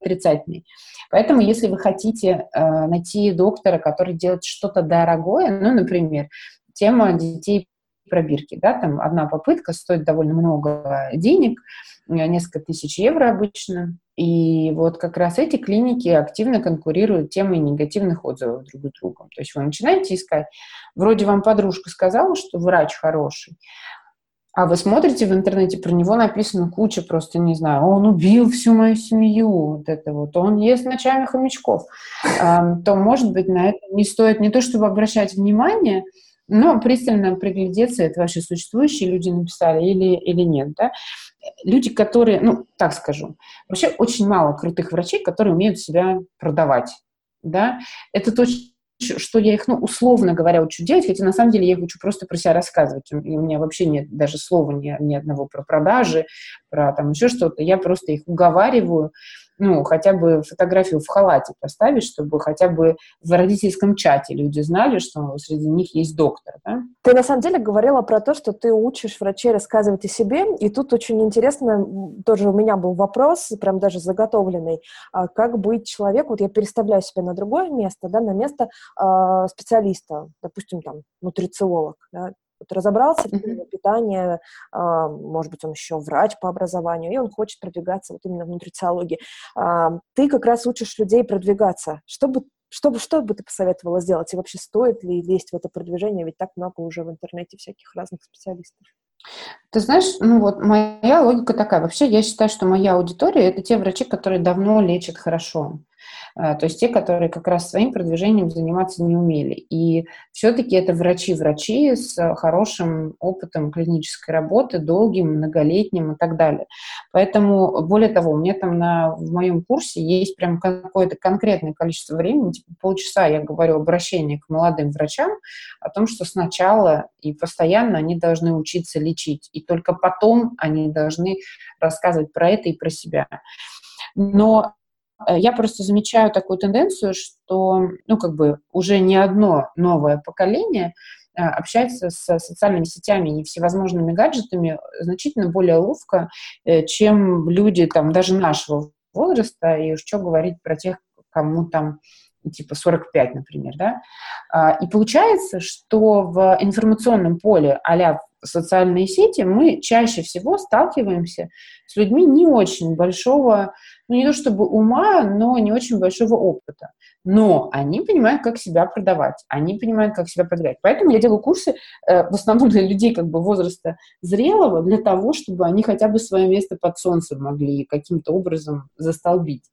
отрицательные. Поэтому, если вы хотите э, найти доктора, который делает что-то дорогое, ну, например, тема детей пробирки, да, там одна попытка стоит довольно много денег, несколько тысяч евро обычно, и вот как раз эти клиники активно конкурируют темой негативных отзывов друг с другом. То есть вы начинаете искать, вроде вам подружка сказала, что врач хороший, а вы смотрите в интернете, про него написано куча просто, не знаю, он убил всю мою семью, вот это вот, он ест ночами хомячков, то, может быть, на это не стоит не то, чтобы обращать внимание, но пристально приглядеться, это вообще существующие люди написали или, или нет, да люди, которые, ну, так скажу, вообще очень мало крутых врачей, которые умеют себя продавать, да, это то, что я их, ну, условно говоря, учу делать, хотя на самом деле я их учу просто про себя рассказывать. И у меня вообще нет даже слова ни, ни одного про продажи, про там еще что-то. Я просто их уговариваю ну, хотя бы фотографию в халате поставить, чтобы хотя бы в родительском чате люди знали, что среди них есть доктор. Да? Ты на самом деле говорила про то, что ты учишь врачей рассказывать о себе, и тут очень интересно, тоже у меня был вопрос, прям даже заготовленный, а как быть человеку, вот я переставляю себя на другое место, да, на место э, специалиста, допустим, там, нутрициолог, да, вот разобрался в теме питания, а, может быть, он еще врач по образованию, и он хочет продвигаться вот именно в нутрициологии. А, ты как раз учишь людей продвигаться. Что бы что бы, что бы ты посоветовала сделать? И вообще стоит ли лезть в это продвижение? Ведь так много уже в интернете всяких разных специалистов. Ты знаешь, ну вот моя логика такая. Вообще я считаю, что моя аудитория – это те врачи, которые давно лечат хорошо. Э, то есть те, которые как раз своим продвижением заниматься не умели. И все-таки это врачи-врачи с хорошим опытом клинической работы, долгим, многолетним и так далее. Поэтому, более того, у меня там на, в моем курсе есть прям какое-то конкретное количество времени, типа полчаса я говорю обращение к молодым врачам о том, что сначала и постоянно они должны учиться лечить, и только потом они должны рассказывать про это и про себя. Но я просто замечаю такую тенденцию, что, ну, как бы уже не одно новое поколение э, общается с социальными сетями и всевозможными гаджетами значительно более ловко, э, чем люди там даже нашего возраста, и уж что говорить про тех, кому там типа 45, например, да. А, и получается, что в информационном поле а социальные сети мы чаще всего сталкиваемся с людьми не очень большого ну, не то чтобы ума, но не очень большого опыта. Но они понимают, как себя продавать, они понимают, как себя продвигать. Поэтому я делаю курсы э, в основном для людей как бы возраста зрелого, для того, чтобы они хотя бы свое место под солнцем могли каким-то образом застолбить.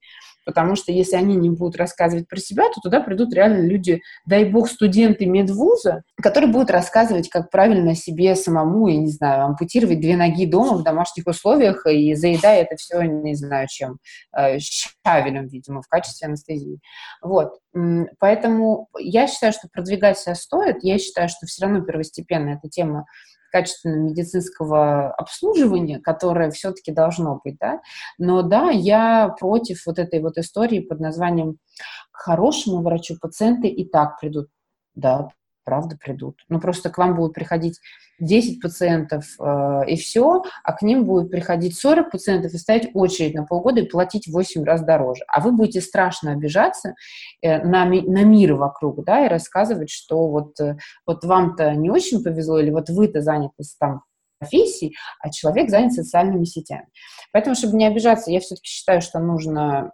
Потому что если они не будут рассказывать про себя, то туда придут реально люди, дай бог, студенты медвуза, которые будут рассказывать, как правильно себе самому, я не знаю, ампутировать две ноги дома в домашних условиях и заедая это все, не знаю чем, э, щавелем, видимо, в качестве анестезии. Вот. Поэтому я считаю, что продвигать себя стоит. Я считаю, что все равно первостепенно эта тема качественного медицинского обслуживания, которое все-таки должно быть, да. Но да, я против вот этой вот истории под названием «к хорошему врачу пациенты и так придут». Да, правда придут. Ну, просто к вам будут приходить 10 пациентов э, и все, а к ним будет приходить 40 пациентов и ставить очередь на полгода и платить 8 раз дороже. А вы будете страшно обижаться э, на, на мир вокруг, да, и рассказывать, что вот, э, вот вам-то не очень повезло, или вот вы-то заняты там профессий, а человек занят социальными сетями. Поэтому, чтобы не обижаться, я все-таки считаю, что нужно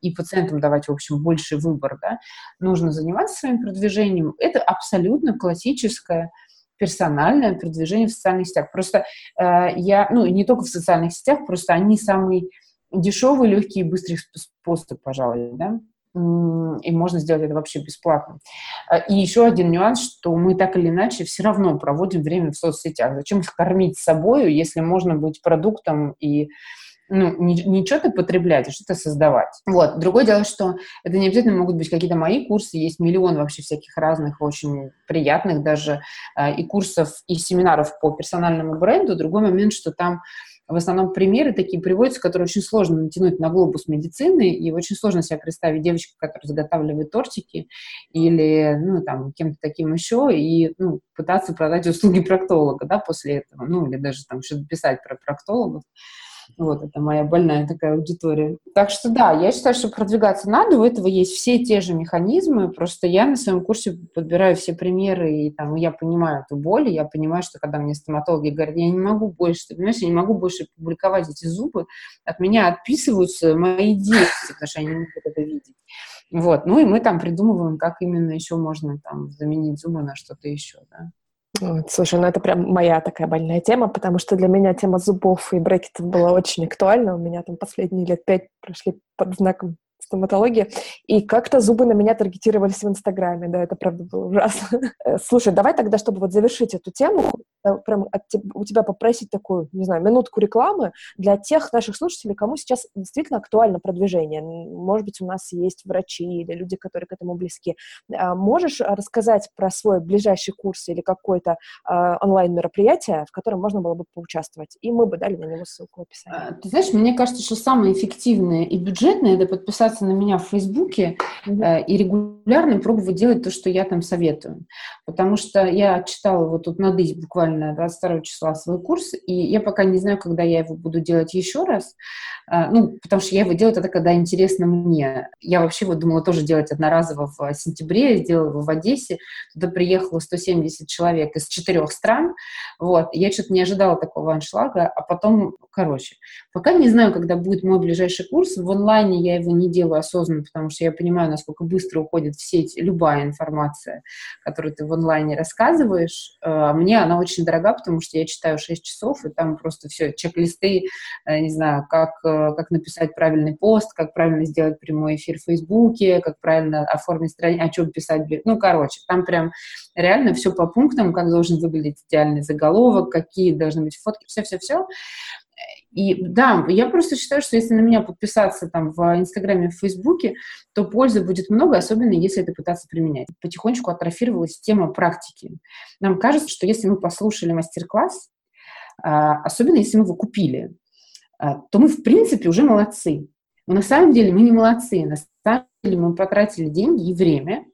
и пациентам давать, в общем, больше выбор, да, нужно заниматься своим продвижением. Это абсолютно классическое персональное продвижение в социальных сетях. Просто э, я, ну, не только в социальных сетях, просто они самый дешевый, легкий и быстрый способ, пожалуй, да и можно сделать это вообще бесплатно. А, и еще один нюанс, что мы так или иначе все равно проводим время в соцсетях. Зачем их кормить собой, если можно быть продуктом и ну, не, не что-то потреблять, а что-то создавать. Вот. Другое дело, что это не обязательно могут быть какие-то мои курсы, есть миллион вообще всяких разных, очень приятных даже э, и курсов, и семинаров по персональному бренду. Другой момент, что там в основном примеры такие приводятся, которые очень сложно натянуть на глобус медицины, и очень сложно себе представить девочку, которая заготавливает тортики или, ну, там, кем-то таким еще, и, ну, пытаться продать услуги проктолога, да, после этого, ну, или даже там что-то писать про проктологов. Вот, это моя больная такая аудитория. Так что да, я считаю, что продвигаться надо, у этого есть все те же механизмы, просто я на своем курсе подбираю все примеры, и там я понимаю эту боль, и я понимаю, что когда мне стоматологи говорят, я не могу больше, ты понимаешь, я не могу больше публиковать эти зубы, от меня отписываются мои дети, потому что они не могут это видеть. Вот, ну и мы там придумываем, как именно еще можно там заменить зубы на что-то еще, да. Слушай, ну это прям моя такая больная тема, потому что для меня тема зубов и брекетов была очень актуальна. У меня там последние лет пять прошли под знаком стоматологии, и как-то зубы на меня таргетировались в Инстаграме, да, это правда было ужасно. Э, слушай, давай тогда, чтобы вот завершить эту тему, прям от, у тебя попросить такую, не знаю, минутку рекламы для тех наших слушателей, кому сейчас действительно актуально продвижение. Может быть, у нас есть врачи или люди, которые к этому близки. А можешь рассказать про свой ближайший курс или какое-то э, онлайн-мероприятие, в котором можно было бы поучаствовать? И мы бы дали на него ссылку в описании. А, ты знаешь, мне кажется, что самое эффективное и бюджетное – это подписаться на меня в Фейсбуке mm-hmm. и регулярно пробовать делать то, что я там советую. Потому что я читала вот тут на ДИС буквально 22 числа свой курс, и я пока не знаю, когда я его буду делать еще раз, а, ну, потому что я его делаю тогда, когда интересно мне. Я вообще вот думала тоже делать одноразово в сентябре, я сделала его в Одессе, туда приехало 170 человек из четырех стран, вот, я что-то не ожидала такого аншлага, а потом, короче, пока не знаю, когда будет мой ближайший курс, в онлайне я его не делаю осознанно, потому что я понимаю, насколько быстро уходит в сеть любая информация, которую ты в онлайне рассказываешь. А, мне она очень дорога, потому что я читаю 6 часов, и там просто все, чек-листы, э, не знаю, как, э, как написать правильный пост, как правильно сделать прямой эфир в Фейсбуке, как правильно оформить страницу, о чем писать. Ну, короче, там прям реально все по пунктам, как должен выглядеть идеальный заголовок, какие должны быть фотки, все-все-все. И да, я просто считаю, что если на меня подписаться там в Инстаграме, в Фейсбуке, то пользы будет много, особенно если это пытаться применять. Потихонечку атрофировалась тема практики. Нам кажется, что если мы послушали мастер-класс, а, особенно если мы его купили, а, то мы, в принципе, уже молодцы. Но на самом деле мы не молодцы. На самом деле мы потратили деньги и время,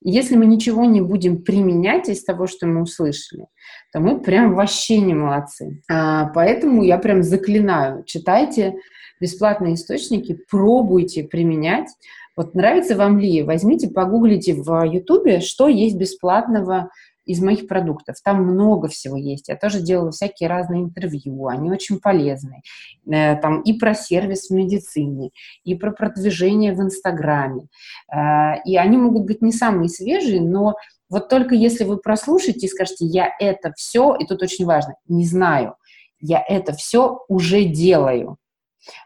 если мы ничего не будем применять из того, что мы услышали, то мы прям вообще не молодцы. А, поэтому я прям заклинаю, читайте бесплатные источники, пробуйте применять. Вот нравится вам ли, возьмите, погуглите в Ютубе, что есть бесплатного из моих продуктов. Там много всего есть. Я тоже делала всякие разные интервью, они очень полезны. Э, там и про сервис в медицине, и про продвижение в Инстаграме. Э, и они могут быть не самые свежие, но вот только если вы прослушаете и скажете, я это все, и тут очень важно, не знаю, я это все уже делаю.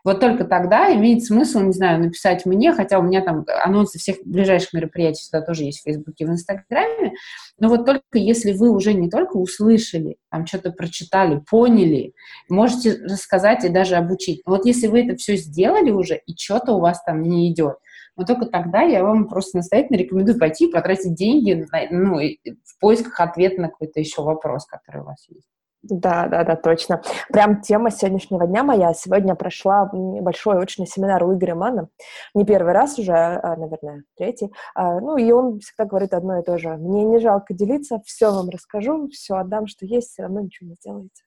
Вот только тогда имеет смысл, не знаю, написать мне, хотя у меня там анонсы всех ближайших мероприятий всегда тоже есть в Фейсбуке, в Инстаграме, но вот только если вы уже не только услышали, там что-то прочитали, поняли, можете рассказать и даже обучить. вот если вы это все сделали уже, и что-то у вас там не идет, но только тогда я вам просто настоятельно рекомендую пойти потратить деньги ну, в поисках ответа на какой-то еще вопрос, который у вас есть. Да, да, да, точно. Прям тема сегодняшнего дня моя. Сегодня прошла большой очный семинар у Игоря Мана. Не первый раз уже, а, наверное, третий. А, ну, и он всегда говорит одно и то же. Мне не жалко делиться, все вам расскажу, все отдам, что есть, все равно ничего не сделаете.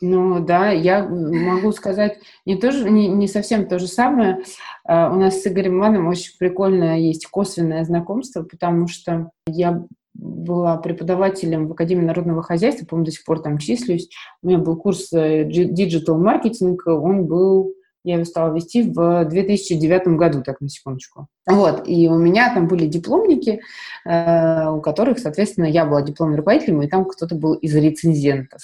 Ну да, я могу сказать не, тоже, не, не совсем то же самое. А, у нас с Игорем Маном очень прикольное есть косвенное знакомство, потому что я была преподавателем в Академии народного хозяйства, по-моему, до сих пор там числюсь. У меня был курс э, Digital Marketing, он был, я его стала вести в 2009 году, так, на секундочку. Вот, и у меня там были дипломники, э, у которых, соответственно, я была дипломным руководителем, и там кто-то был из рецензентов.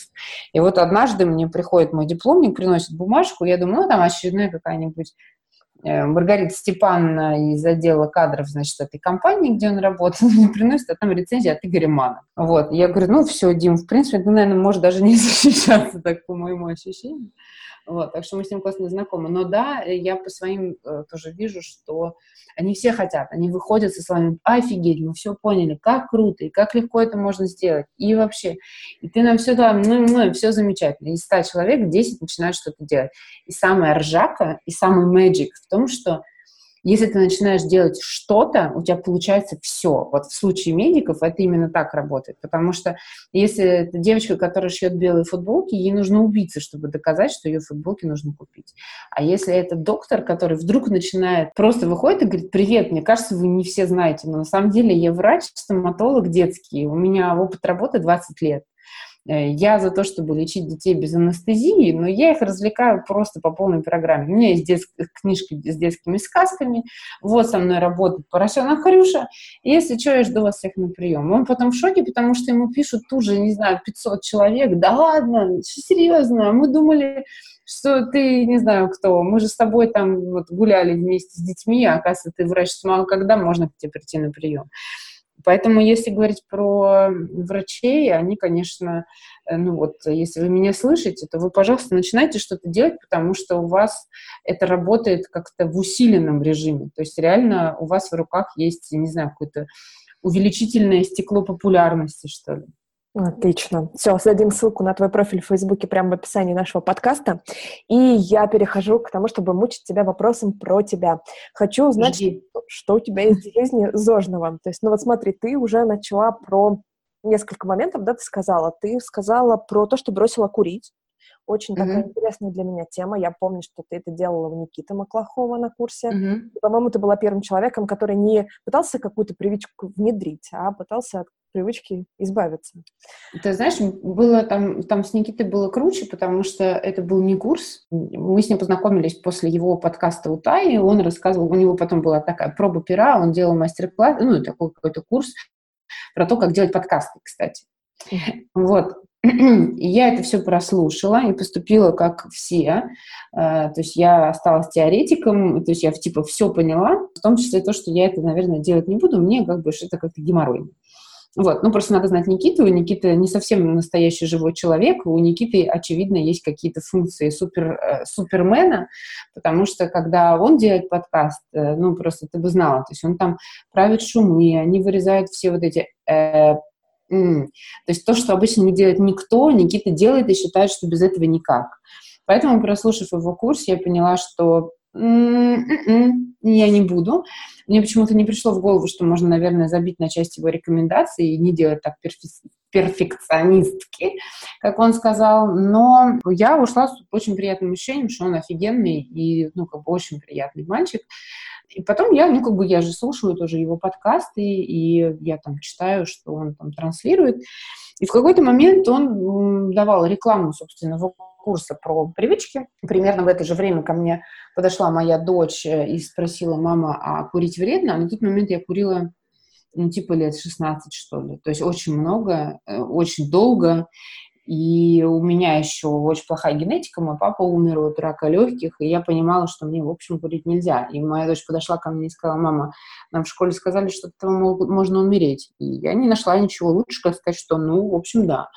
И вот однажды мне приходит мой дипломник, приносит бумажку, я думаю, ну, там очередная какая-нибудь Э, Маргарита Степановна из отдела кадров, значит, этой компании, где он работал, мне приносит, а там рецензия от Игоря Мана. Вот. Я говорю, ну, все, Дим, в принципе, ты, наверное, можешь даже не защищаться, так по моему ощущению. Вот, так что мы с ним классно знакомы. Но да, я по своим э, тоже вижу, что они все хотят, они выходят со словами «Офигеть, мы все поняли, как круто, и как легко это можно сделать, и вообще». И ты нам все там, ну, ну, все замечательно. Из 100 человек 10 начинают что-то делать. И самая ржака, и самый magic в том, что если ты начинаешь делать что-то, у тебя получается все. Вот в случае медиков это именно так работает. Потому что если девочка, которая шьет белые футболки, ей нужно убиться, чтобы доказать, что ее футболки нужно купить. А если это доктор, который вдруг начинает, просто выходит и говорит, привет, мне кажется, вы не все знаете, но на самом деле я врач, стоматолог детский, у меня опыт работы 20 лет. Э, я за то, чтобы лечить детей без анестезии, но я их развлекаю просто по полной программе. У меня есть детск... книжки с детскими сказками, вот со мной работает поросенок Хрюша, и если что, я жду вас всех на прием. Он потом в шоке, потому что ему пишут тут же, не знаю, 500 человек, да ладно, серьезно, мы думали, что ты, не знаю кто, мы же с тобой там вот гуляли вместе с детьми, а оказывается, ты врач, когда можно к тебе прийти на прием? Поэтому, если говорить про врачей, они, конечно, э, ну вот, если вы меня слышите, то вы, пожалуйста, начинайте что-то делать, потому что у вас это работает как-то в усиленном режиме. То есть реально у вас в руках есть, не знаю, какое-то увеличительное стекло популярности, что ли. Отлично. Все, дадим ссылку на твой профиль в Фейсбуке прямо в описании нашего подкаста. И я перехожу к тому, чтобы мучить тебя вопросом про тебя. Хочу узнать, что, что у тебя есть в жизни зожного. То есть, ну вот смотри, ты уже начала про несколько моментов, да, ты сказала. Ты сказала про то, что бросила курить. Очень mm-hmm. такая интересная для меня тема. Я помню, что ты это делала у Никиты Маклахова на курсе. Mm-hmm. И, по-моему, ты была первым человеком, который не пытался какую-то привычку внедрить, а пытался от привычки избавиться. Ты знаешь, было там, там с Никитой было круче, потому что это был не курс. Мы с ним познакомились после его подкаста у Таи, он рассказывал, у него потом была такая проба пера, он делал мастер-класс, ну, такой какой-то курс про то, как делать подкасты, кстати. Вот. Я это все прослушала и поступила как все. Э, то есть я осталась теоретиком, то есть я типа все поняла, в том числе то, что я это, наверное, делать не буду, мне как бы это как-то геморрой. Вот, ну просто надо знать Никиту. У Никиты не совсем настоящий живой человек. У Никиты, очевидно, есть какие-то функции супер, э, супермена, потому что когда он делает подкаст, э, ну просто ты бы знала, то есть он там правит шумы, они вырезают все вот эти э, Mm. То есть то, что обычно не делает никто, Никита делает и считает, что без этого никак. Поэтому, прослушав его курс, я поняла, что м-м-м, я не буду. Мне почему-то не пришло в голову, что можно, наверное, забить на часть его рекомендаций и не делать так перфекционистки, как он сказал. Но я ушла с очень приятным ощущением, что он офигенный и, ну, как бы очень приятный мальчик. И потом я, ну, как бы я же слушаю тоже его подкасты, и я там читаю, что он там транслирует. И в какой-то момент он давал рекламу, собственно, курса про привычки. Примерно в это же время ко мне подошла моя дочь и спросила, мама, а курить вредно? А на тот момент я курила ну, типа лет 16, что ли. То есть очень много, э, очень долго. И у меня еще очень плохая генетика, мой папа умер от рака легких, и я понимала, что мне, в общем, курить нельзя. И моя дочь подошла ко мне и сказала, мама, нам в школе сказали, что этого можно умереть. И я не нашла ничего лучше, как сказать, что, ну, в общем, да.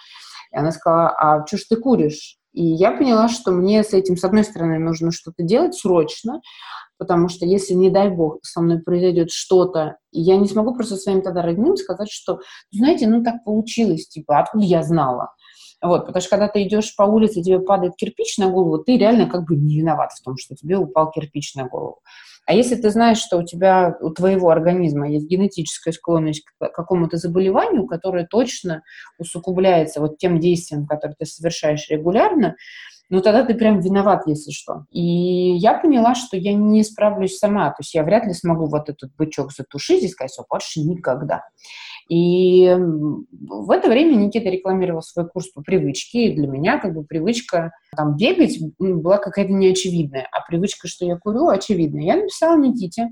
И она сказала, а что ж ты куришь? И я поняла, что мне с этим, с одной стороны, нужно что-то делать срочно, потому что если, не дай бог, со мной произойдет что-то, я не смогу просто своим тогда родным сказать, что, знаете, ну так получилось, типа, откуда я знала? Вот, потому что когда ты идешь по улице, тебе падает кирпич на голову, ты реально как бы не виноват в том, что тебе упал кирпич на голову. А если ты знаешь, что у тебя, у твоего организма есть генетическая склонность к какому-то заболеванию, которое точно усугубляется вот тем действием, которое ты совершаешь регулярно, ну тогда ты прям виноват, если что. И я поняла, что я не справлюсь сама, то есть я вряд ли смогу вот этот бычок затушить и сказать, что больше никогда. И в это время Никита рекламировал свой курс по привычке, и для меня как бы привычка там бегать была какая-то неочевидная, а привычка, что я курю, очевидная. Я написала Никите,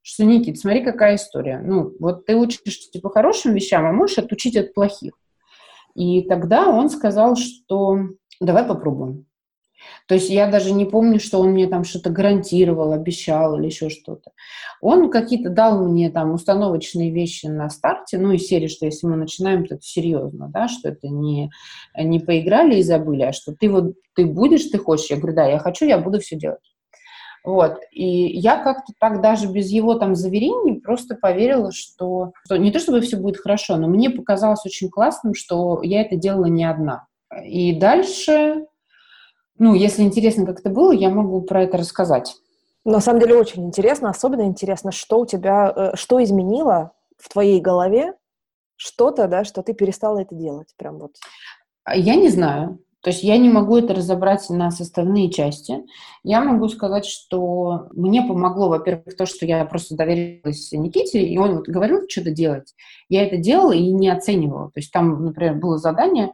что, Никит, смотри, какая история. Ну, вот ты учишь типа хорошим вещам, а можешь отучить от плохих. И тогда он сказал, что давай попробуем. То есть я даже не помню, что он мне там что-то гарантировал, обещал или еще что-то. Он какие-то дал мне там установочные вещи на старте, ну, и серии, что если мы начинаем, то это серьезно, да, что это не, не поиграли и забыли, а что ты вот, ты будешь, ты хочешь. Я говорю, да, я хочу, я буду все делать. Вот. И я как-то так даже без его там заверений просто поверила, что, что не то чтобы все будет хорошо, но мне показалось очень классным, что я это делала не одна. И дальше ну, если интересно, как это было, я могу про это рассказать. На самом деле очень интересно, особенно интересно, что у тебя, э, что изменило в твоей голове что-то, да, что ты перестала это делать, прям вот. Я не знаю. То есть я не могу это разобрать на составные части. Я могу сказать, что мне помогло, во-первых, то, что я просто доверилась Никите, и он вот говорил что-то делать. Я это делала и не оценивала. То есть там, например, было задание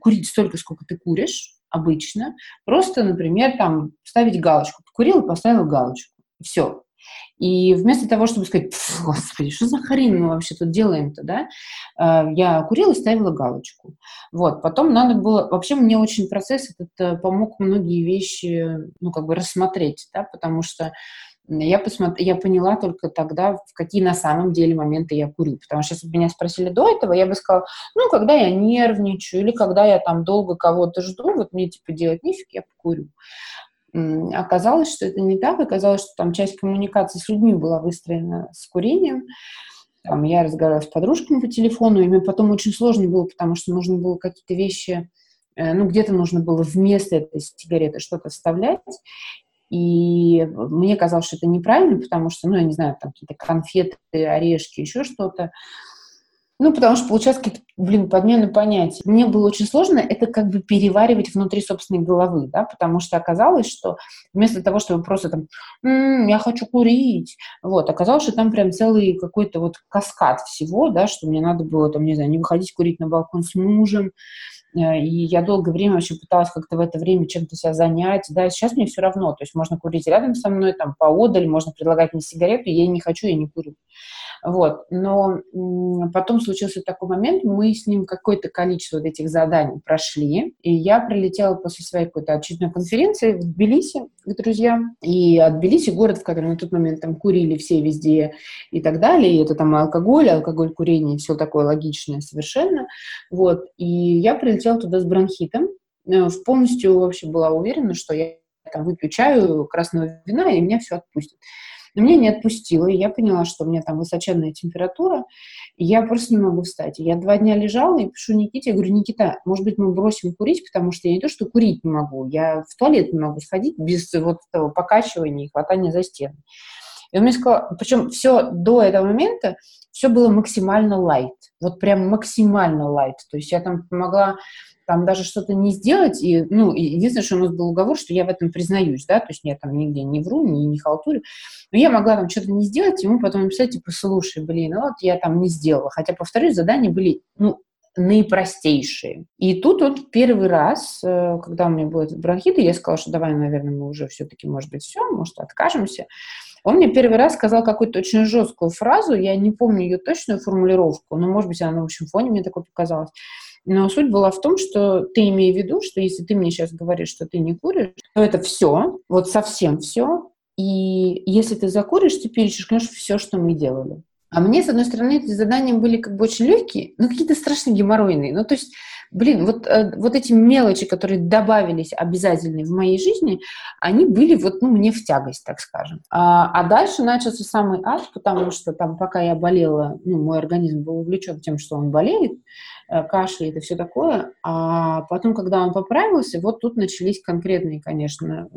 курить столько, сколько ты куришь, обычно, просто, например, там ставить галочку. Покурил и поставил галочку. Все. И вместо того, чтобы сказать, господи, что за хрень мы вообще тут делаем-то, да, э, я курила и ставила галочку. Вот, потом надо было, вообще мне очень процесс этот э, помог многие вещи, ну, как бы рассмотреть, да, потому что я, посмотр... я поняла только тогда, в какие на самом деле моменты я курю. Потому что если бы меня спросили до этого, я бы сказала, ну, когда я нервничаю или когда я там долго кого-то жду, вот мне типа делать нефиг, я покурю. Оказалось, что это не так. Оказалось, что там часть коммуникации с людьми была выстроена с курением. Там, я разговаривала с подружками по телефону, и мне потом очень сложно было, потому что нужно было какие-то вещи, э, ну, где-то нужно было вместо этой сигареты что-то вставлять. И мне казалось, что это неправильно, потому что, ну, я не знаю, там какие-то конфеты, орешки, еще что-то. Ну, потому что получалось какие-то, блин, подмены понятий. Мне было очень сложно это как бы переваривать внутри собственной головы, да, потому что оказалось, что вместо того, чтобы просто там, м-м, я хочу курить, вот, оказалось, что там прям целый какой-то вот каскад всего, да, что мне надо было там, не знаю, не выходить курить на балкон с мужем, и я долгое время вообще пыталась как-то в это время чем-то себя занять. Да, сейчас мне все равно. То есть можно курить рядом со мной, там, поодаль, можно предлагать мне сигарету, я не хочу, я не курю. Вот. Но потом случился такой момент, мы с ним какое-то количество вот этих заданий прошли, и я прилетела после своей какой-то очередной конференции в Тбилиси к друзьям, и от Тбилиси город, в котором на тот момент там курили все везде и так далее, и это там алкоголь, алкоголь, курение, все такое логичное совершенно, вот, и я прилетела туда с бронхитом, э, полностью вообще была уверена, что я там выпью чаю, красного вина, и меня все отпустит. Но меня не отпустило, и я поняла, что у меня там высоченная температура, и я просто не могу встать. я два дня лежала и пишу Никите, я говорю, Никита, может быть, мы бросим курить, потому что я не то, что курить не могу, я в туалет не могу сходить без вот этого покачивания и хватания за стены. И он мне сказал, причем все до этого момента, все было максимально лайт, вот прям максимально лайт. То есть я там могла там даже что-то не сделать, и, ну, единственное, что у нас был уговор, что я в этом признаюсь, да, то есть я там нигде не вру, не, не халтурю, но я могла там что-то не сделать, ему потом написать, типа, слушай, блин, ну вот я там не сделала, хотя, повторюсь, задания были, ну, наипростейшие. И тут вот первый раз, э, когда у меня этот бронхит, я сказала, что давай, наверное, мы уже все-таки, может быть, все, может, откажемся. Он мне первый раз сказал какую-то очень жесткую фразу, я не помню ее точную формулировку, но, может быть, она в общем фоне мне такой показалась. Но суть была в том, что ты имеешь в виду, что если ты мне сейчас говоришь, что ты не куришь, то это все, вот совсем все. И если ты закуришь, ты перечеркнешь все, что мы делали. А мне, с одной стороны, эти задания были как бы очень легкие, но какие-то страшно геморройные. Ну, то есть, блин, вот, э, вот эти мелочи, которые добавились обязательные в моей жизни, они были вот, ну, мне в тягость, так скажем. А, а дальше начался самый ад, потому что там, пока я болела, ну, мой организм был увлечен тем, что он болеет, Э, кашляет и все такое. А потом, когда он поправился, вот тут начались конкретные, конечно,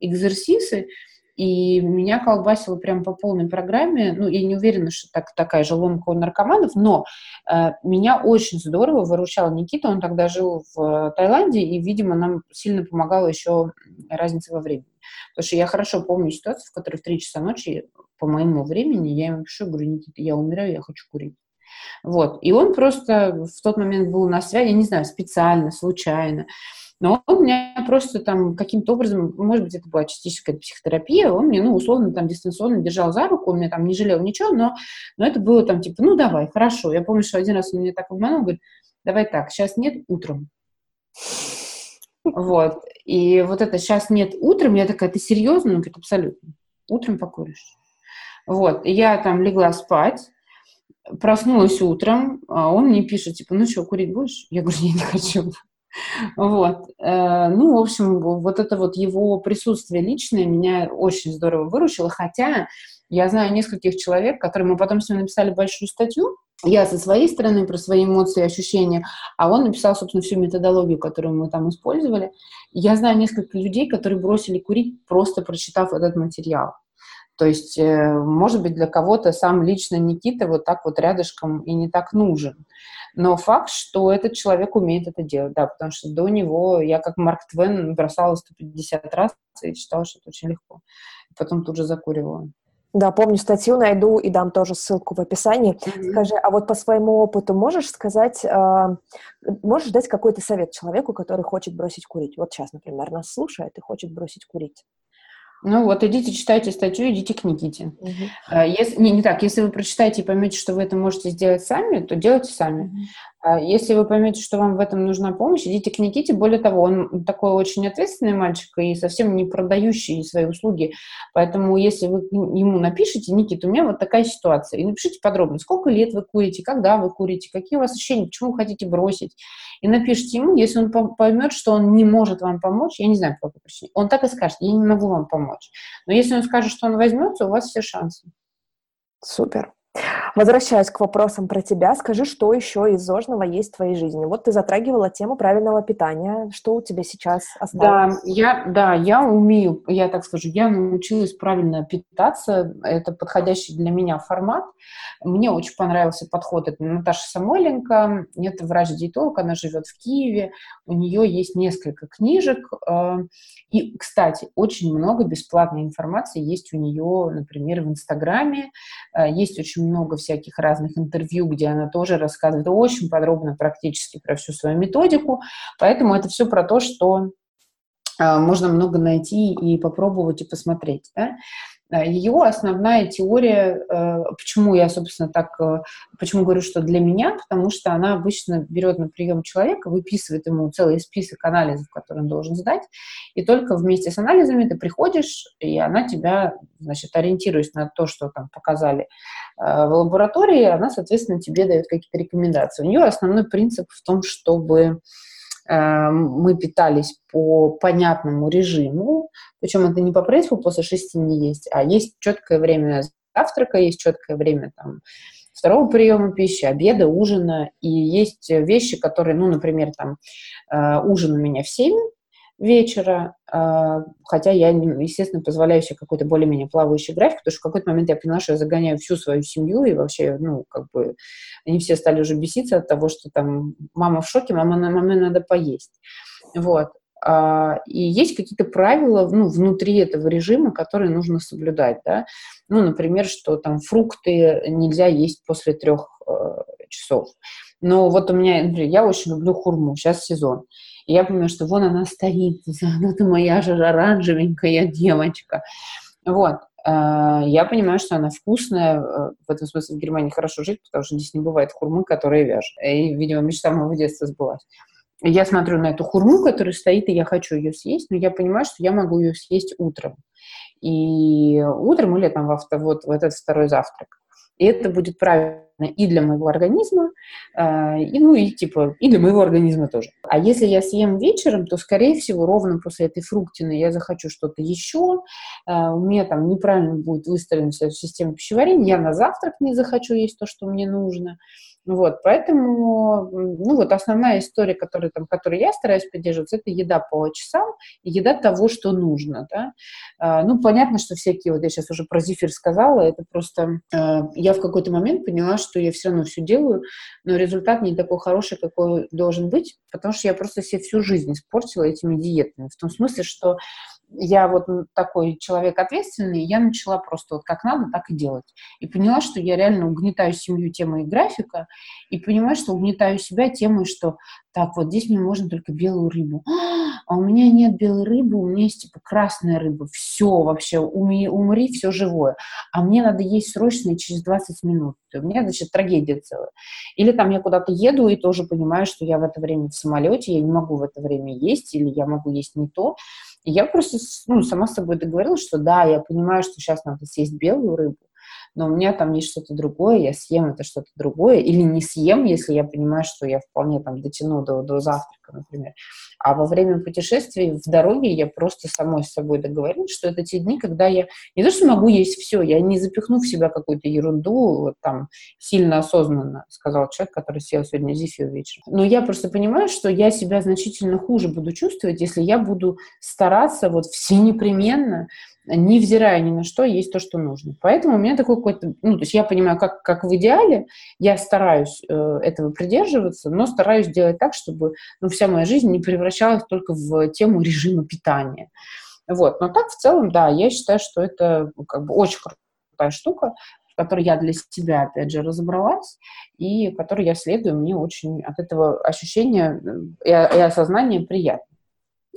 экзерсисы, и меня колбасило прям по полной программе. Ну, я не уверена, что так, такая же ломка у наркоманов, но э, меня очень здорово выручал Никита. Он тогда жил в Таиланде, и, видимо, нам сильно помогала еще разница во времени. Потому что я хорошо помню ситуацию, в которой в 3 часа ночи по моему времени я ему пишу, говорю, Никита, я умираю, я хочу курить. Вот. И он просто в тот момент был на связи, не знаю, специально, случайно. Но он меня просто там каким-то образом, может быть, это была частическая психотерапия, он мне, ну, условно, там, дистанционно держал за руку, он мне там не жалел ничего, но, но это было там, типа, ну, давай, хорошо. Я помню, что один раз он меня так обманул, говорит, давай так, сейчас нет, утром. Вот. И вот это сейчас нет утром, я такая, ты серьезно? Он говорит, абсолютно. Утром покуришь. Вот. Я там легла спать, проснулась утром, а он мне пишет, типа, ну что, курить будешь? Я говорю, я не хочу. Вот. Э, ну, в общем, вот это вот его присутствие личное меня очень здорово выручило, хотя я знаю нескольких человек, которые мы потом с ним написали большую статью, я со своей стороны про свои эмоции ощущения, а он написал, собственно, всю методологию, которую мы там использовали. Я знаю несколько людей, которые бросили курить, просто прочитав этот материал. То есть, э, может быть, для кого-то сам лично Никита вот так вот рядышком и не так нужен. Но факт, что этот человек умеет это делать, да, потому что до него я как Марк Твен бросала 150 раз и считала, что это очень легко. Потом тут же закуривала. Да, помню статью, найду и дам тоже ссылку в описании. Mm-hmm. Скажи, а вот по своему опыту можешь сказать, э, можешь дать какой-то совет человеку, который хочет бросить курить? Вот сейчас, например, нас слушает и хочет бросить курить. Ну вот, идите, читайте статью, идите к Никите. Угу. Если, не, не так, если вы прочитаете и поймете, что вы это можете сделать сами, то делайте сами. А если вы поймете, что вам в этом нужна помощь, идите к Никите. Более того, он такой очень ответственный мальчик и совсем не продающий свои услуги. Поэтому если вы ему напишите, Никита, у меня вот такая ситуация, и напишите подробно, сколько лет вы курите, когда вы курите, какие у вас ощущения, почему вы хотите бросить. И напишите ему, если он поймет, что он не может вам помочь, я не знаю, по какой причине, он так и скажет, я не могу вам помочь. Но если он скажет, что он возьмется, у вас все шансы. Супер. Возвращаясь к вопросам про тебя, скажи, что еще из зожного есть в твоей жизни? Вот ты затрагивала тему правильного питания. Что у тебя сейчас осталось? Да, я, да, я умею, я так скажу, я научилась правильно питаться. Это подходящий для меня формат. Мне очень понравился подход. Это Наташа Самойленко, это врач-диетолог, она живет в Киеве. У нее есть несколько книжек. Э, и, кстати, очень много бесплатной информации есть у нее, например, в Инстаграме. Э, есть очень много всяких разных интервью, где она тоже рассказывает очень подробно практически про всю свою методику. Поэтому это все про то, что а, можно много найти и попробовать и посмотреть. Да? Ее основная теория, э, почему я, собственно, так, э, почему говорю, что для меня, потому что она обычно берет на прием человека, выписывает ему целый список анализов, которые он должен сдать, и только вместе с анализами ты приходишь, и она тебя, значит, ориентируясь на то, что там показали э, в лаборатории, она, соответственно, тебе дает какие-то рекомендации. У нее основной принцип в том, чтобы мы питались по понятному режиму, причем это не по принципу после шести не есть, а есть четкое время завтрака, есть четкое время там, второго приема пищи, обеда, ужина, и есть вещи, которые, ну, например, там, э, ужин у меня в 7 вечера, э, хотя я, естественно, позволяю себе какой-то более-менее плавающий график, потому что в какой-то момент я поняла, что я загоняю всю свою семью, и вообще, ну, как бы, они все стали уже беситься от того, что там мама в шоке, мама, маме надо поесть. Вот. А, и есть какие-то правила ну, внутри этого режима, которые нужно соблюдать. Да? Ну, например, что там фрукты нельзя есть после трех э, часов. Но вот у меня, например, я очень люблю хурму, сейчас сезон. И я понимаю, что вон она стоит, она-то моя же оранжевенькая девочка. Вот. А, я понимаю, что она вкусная. Э, в этом смысле в Германии хорошо жить, потому что здесь не бывает хурмы, которые вяжут. И, видимо, мечта моего детства сбылась я смотрю на эту хурму, которая стоит, и я хочу ее съесть, но я понимаю, что я могу ее съесть утром. И утром или там во, вот, в этот второй завтрак. И это будет правильно и для моего организма, э, и, ну и типа и для моего организма тоже. А если я съем вечером, то, скорее всего, ровно после этой фруктины я захочу что-то еще, э, у меня там неправильно будет выстроена система пищеварения, я на завтрак не захочу есть то, что мне нужно. Вот, поэтому, ну, вот основная история, которую, там, которой я стараюсь поддерживаться, это еда по часам и еда того, что нужно, да. А, ну, понятно, что всякие, вот я сейчас уже про зефир сказала, это просто, а, я в какой-то момент поняла, что я все равно все делаю, но результат не такой хороший, какой должен быть, потому что я просто себе всю жизнь испортила этими диетами, в том смысле, что я вот такой человек ответственный, я начала просто вот как надо, так и делать. И поняла, что я реально угнетаю семью темой графика, и понимаю, что угнетаю себя темой, что так, вот здесь мне можно только белую рыбу. А у меня нет белой рыбы, у меня есть типа красная рыба. Все вообще, умри, умри все живое. А мне надо есть срочно через 20 минут. У меня, значит, трагедия целая. Или там я куда-то еду и тоже понимаю, что я в это время в самолете, я не могу в это время есть, или я могу есть не то. И я просто ну, сама с собой договорилась, что да, я понимаю, что сейчас надо съесть белую рыбу, но у меня там есть что-то другое, я съем это что-то другое, или не съем, если я понимаю, что я вполне там дотяну до, до завтрака, например. А во время путешествий в дороге я просто самой с собой договорилась, что это те дни, когда я не то, что могу есть все, я не запихну в себя какую-то ерунду, вот там, сильно осознанно, сказал человек, который съел сегодня зефир вечером. Но я просто понимаю, что я себя значительно хуже буду чувствовать, если я буду стараться вот все непременно невзирая ни на что, есть то, что нужно. Поэтому у меня такой какой-то, ну, то есть я понимаю, как, как в идеале, я стараюсь э, этого придерживаться, но стараюсь делать так, чтобы ну, вся моя жизнь не превращалась только в тему режима питания. Вот. Но так в целом, да, я считаю, что это ну, как бы очень крутая штука, в которой я для себя, опять же, разобралась, и которой я следую, мне очень от этого ощущения э, и, и осознания приятно.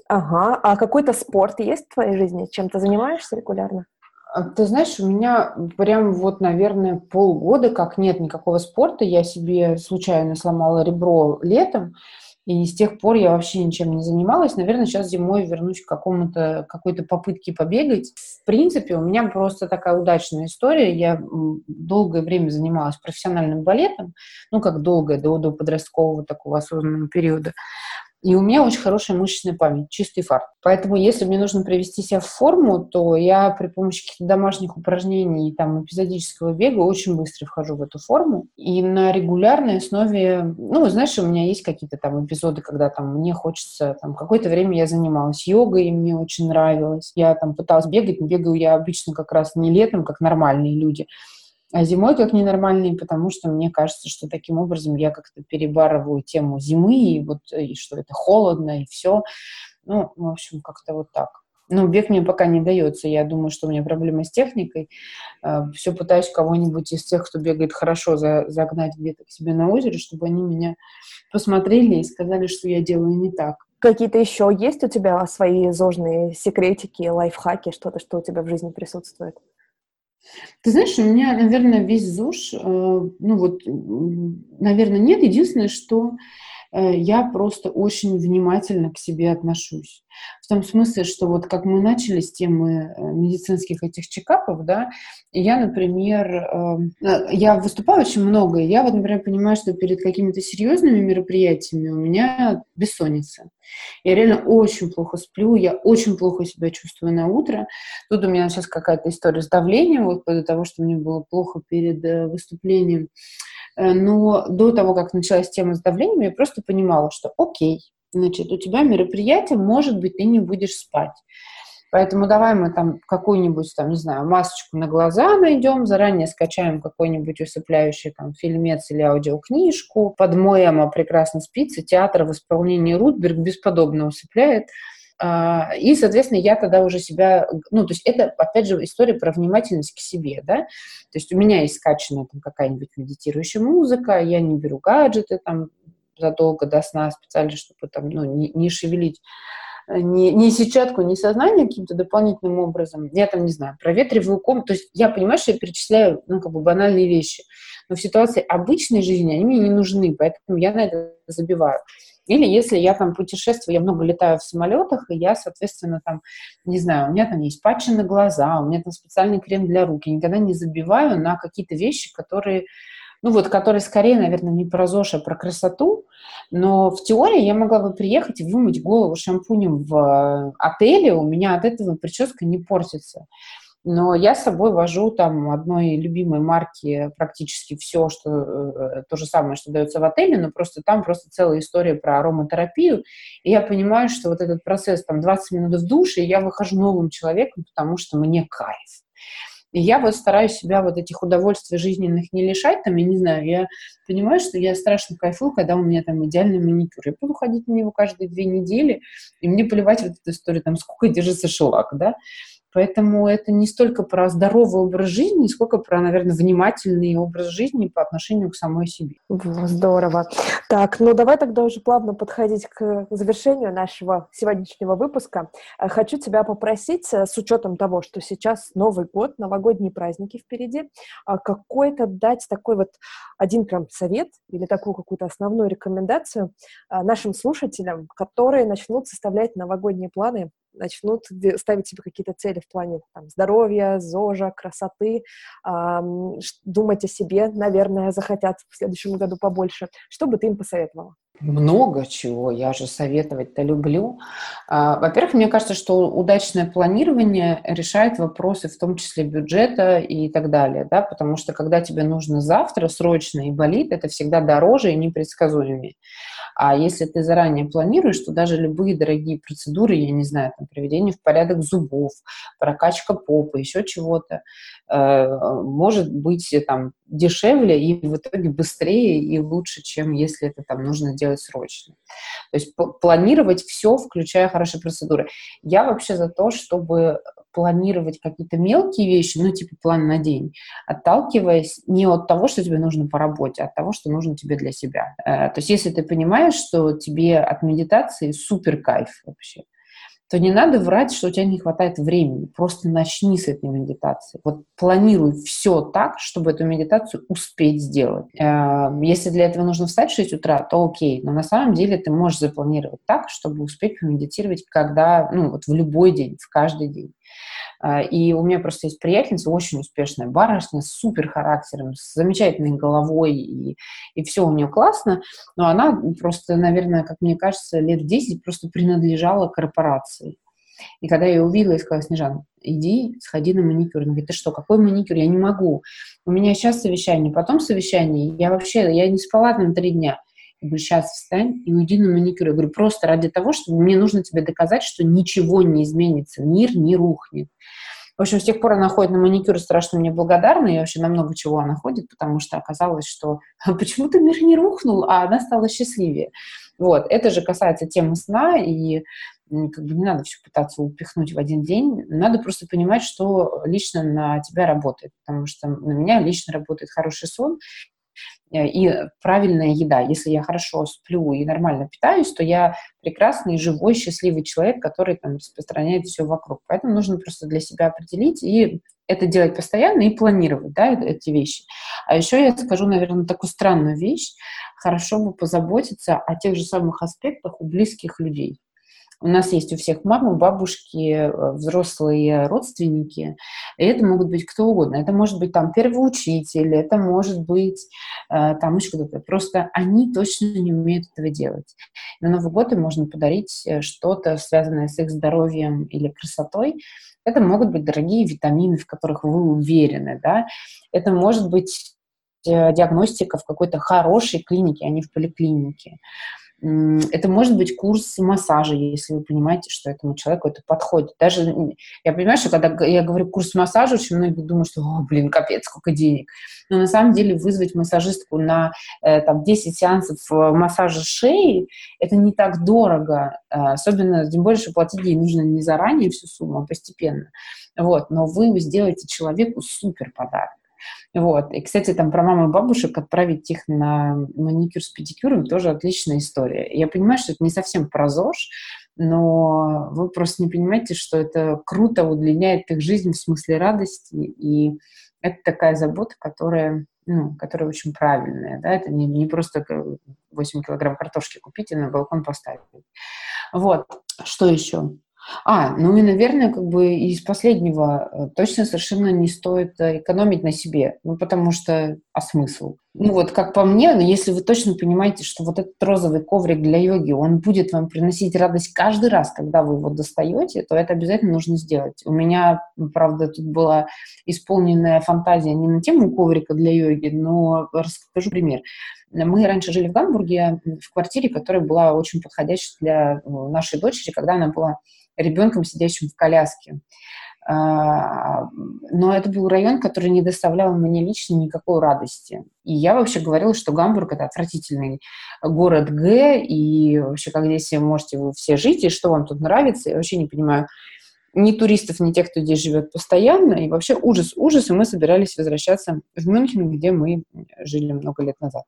Ага. А какой-то спорт есть в твоей жизни? Чем ты занимаешься регулярно? А, ты знаешь, у меня прям вот, наверное, полгода, как нет никакого спорта. Я себе случайно сломала ребро летом, и с тех пор я вообще ничем не занималась. Наверное, сейчас зимой вернусь к какому-то, какой-то попытке побегать. В принципе, у меня просто такая удачная история. Я долгое время занималась профессиональным балетом, ну, как долгое, до, до подросткового такого осознанного периода. И у меня очень хорошая мышечная память, чистый фарт. Поэтому, если мне нужно привести себя в форму, то я при помощи каких-то домашних упражнений и там эпизодического бега очень быстро вхожу в эту форму. И на регулярной основе, ну, знаешь, у меня есть какие-то там эпизоды, когда там мне хочется, там, какое-то время я занималась йогой, и мне очень нравилось. Я там пыталась бегать, но бегаю я обычно как раз не летом, как нормальные люди, а зимой как ненормальный, потому что мне кажется, что таким образом я как-то перебарываю тему зимы, и вот и что это холодно, и все. Ну, в общем, как-то вот так. Ну, бег мне пока не дается. Я думаю, что у меня проблемы с техникой. А, все пытаюсь кого-нибудь из тех, кто бегает хорошо, за, загнать где-то к себе на озеро, чтобы они меня посмотрели и сказали, что я делаю не так. Какие-то еще есть у тебя свои зожные секретики, лайфхаки, что-то, что у тебя в жизни присутствует? Ты знаешь, у меня, наверное, весь ЗОЖ, э, ну вот, наверное, нет. Единственное, что я просто очень внимательно к себе отношусь. В том смысле, что вот как мы начали с темы э, медицинских этих чекапов, да, я, например, эм, э, я выступаю очень много, и я вот, например, понимаю, что перед какими-то серьезными мероприятиями у меня бессонница. Я реально очень плохо сплю, я очень плохо себя чувствую на утро. Тут у меня сейчас какая-то история с давлением, вот из-за того, что мне было плохо перед выступлением. Э, но до того, как началась тема с давлением, я просто понимала, что окей, значит, у тебя мероприятие, может быть, ты не будешь спать. Поэтому давай мы там какую-нибудь, там, не знаю, масочку на глаза найдем, заранее скачаем какой-нибудь усыпляющий там фильмец или аудиокнижку. Под мой эмо прекрасно спится, театр в исполнении Рутберг бесподобно усыпляет. А, и, соответственно, я тогда уже себя, ну, то есть это, опять же, история про внимательность к себе, да, то есть у меня есть скачанная там какая-нибудь медитирующая музыка, я не беру гаджеты там задолго до сна специально, чтобы там, ну, не, не шевелить э, не, не сетчатку, не сознание каким-то дополнительным образом. Я там, не знаю, проветриваю комнату. То есть я понимаю, что я перечисляю, ну, как бы банальные вещи. Но в ситуации обычной жизни они мне не нужны, поэтому я на это забиваю. Или если я там путешествую, я много летаю в самолетах, и я, соответственно, там, не знаю, у меня там есть патчи глаза, у меня там специальный крем для рук. Я никогда не забиваю на какие-то вещи, которые ну вот, которые скорее, наверное, не про ЗОЖ, а про красоту, но в теории я могла бы приехать и вымыть голову шампунем в э, отеле, у меня от этого прическа не портится. Но я с собой вожу там одной любимой марки практически все, что э, то же самое, что дается в отеле, но просто там просто целая история про ароматерапию. И я понимаю, что вот этот процесс, там 20 минут в душе, и я выхожу новым человеком, потому что мне кайф. И я вот стараюсь себя вот этих удовольствий жизненных не лишать, там, я не знаю, я понимаю, что я страшно кайфую, когда у меня там идеальный маникюр. Я буду ходить на него каждые две недели, и мне поливать вот эту историю, там, сколько держится шелак, да. Поэтому это не столько про здоровый образ жизни, сколько про, наверное, внимательный образ жизни по отношению к самой себе. Здорово. Так, ну давай тогда уже плавно подходить к завершению нашего сегодняшнего выпуска. Э, хочу тебя попросить, э, с учетом того, что сейчас Новый год, новогодние праздники впереди, а, какой-то дать такой вот один прям совет или такую какую-то основную рекомендацию а, нашим слушателям, которые начнут составлять новогодние планы начнут ставить себе какие-то цели в плане там, здоровья, зожа, красоты, эм, думать о себе, наверное, захотят в следующем году побольше. Что бы ты им посоветовала? Много чего, я же советовать-то люблю. А, во-первых, мне кажется, что удачное планирование решает вопросы, в том числе бюджета и так далее, да, потому что когда тебе нужно завтра срочно и болит, это всегда дороже и непредсказуемее. А если ты заранее планируешь, то даже любые дорогие процедуры, я не знаю, там, приведение в порядок зубов, прокачка попы, еще чего-то, может быть там дешевле и в итоге быстрее и лучше, чем если это там нужно делать срочно. То есть планировать все, включая хорошие процедуры. Я вообще за то, чтобы планировать какие-то мелкие вещи, ну, типа план на день, отталкиваясь не от того, что тебе нужно по работе, а от того, что нужно тебе для себя. Э, то есть если ты понимаешь, что тебе от медитации супер кайф вообще, то не надо врать, что у тебя не хватает времени. Просто начни с этой медитации. Вот планируй все так, чтобы эту медитацию успеть сделать. Э, если для этого нужно встать в 6 утра, то окей. Но на самом деле ты можешь запланировать так, чтобы успеть помедитировать, когда, ну, вот в любой день, в каждый день. Э, и у меня просто есть приятельница, очень успешная барышня, с супер характером, с замечательной головой, и, и все у нее классно, но она просто, наверное, как мне кажется, лет 10 просто принадлежала корпорации. И когда я увидела, я сказала, Снежан, иди, сходи на маникюр. Она говорит, ты что, какой маникюр? Я не могу. У меня сейчас совещание, потом совещание. Я вообще, я не спала там три дня. Говорю, сейчас встань и уйди на маникюр. Я говорю, просто ради того, чтобы мне нужно тебе доказать, что ничего не изменится, мир не рухнет. В общем, с тех пор она ходит на маникюр, страшно мне благодарна, и вообще на много чего она ходит, потому что оказалось, что почему-то мир не рухнул, а она стала счастливее. Вот, это же касается темы сна, и как бы не надо все пытаться упихнуть в один день, надо просто понимать, что лично на тебя работает, потому что на меня лично работает хороший сон, и правильная еда. Если я хорошо сплю и нормально питаюсь, то я прекрасный, живой, счастливый человек, который там распространяет все вокруг. Поэтому нужно просто для себя определить и это делать постоянно и планировать, да, эти вещи. А еще я скажу, наверное, такую странную вещь. Хорошо бы позаботиться о тех же самых аспектах у близких людей. У нас есть у всех мамы, бабушки, э, взрослые родственники. И это могут быть кто угодно. Это может быть там первый учитель, это может быть э, там еще кто-то. Просто они точно не умеют этого делать. На Новый год им можно подарить э, что-то, связанное с их здоровьем или красотой. Это могут быть дорогие витамины, в которых вы уверены. Да? Это может быть диагностика в какой-то хорошей клинике, а не в поликлинике. Это может быть курс массажа, если вы понимаете, что этому человеку это подходит. Даже я понимаю, что когда я говорю курс массажа, очень многие думают, что, о, блин, капец, сколько денег. Но на самом деле вызвать массажистку на э, там, 10 сеансов э, массажа шеи, это не так дорого. Э, особенно, тем более, что платить ей нужно не заранее всю сумму, а постепенно. Вот. Но вы сделаете человеку супер подарок. Вот. И, кстати, там про маму и бабушек отправить их на маникюр с педикюром тоже отличная история. Я понимаю, что это не совсем про ЗОЖ, но вы просто не понимаете, что это круто удлиняет их жизнь в смысле радости, и это такая забота, которая, ну, которая очень правильная, да, это не, не просто 8 килограмм картошки купить и на балкон поставить. Вот, что еще? А, ну и, наверное, как бы из последнего э, точно совершенно не стоит э, экономить на себе, ну потому что, а смысл? Ну вот, как по мне, но если вы точно понимаете, что вот этот розовый коврик для йоги, он будет вам приносить радость каждый раз, когда вы его достаете, то это обязательно нужно сделать. У меня, правда, тут была исполненная фантазия не на тему коврика для йоги, но расскажу пример. Мы раньше жили в Гамбурге в квартире, которая была очень подходящей для э, нашей дочери, когда она была ребенком, сидящим в коляске. А, но это был район, который не доставлял мне лично никакой радости. И я вообще говорила, что Гамбург – это отвратительный город Г, и вообще, как здесь можете вы все жить, и что вам тут нравится, я вообще не понимаю, ни туристов, ни тех, кто здесь живет постоянно. И вообще ужас, ужас. И мы собирались возвращаться в Мюнхен, где мы жили много лет назад.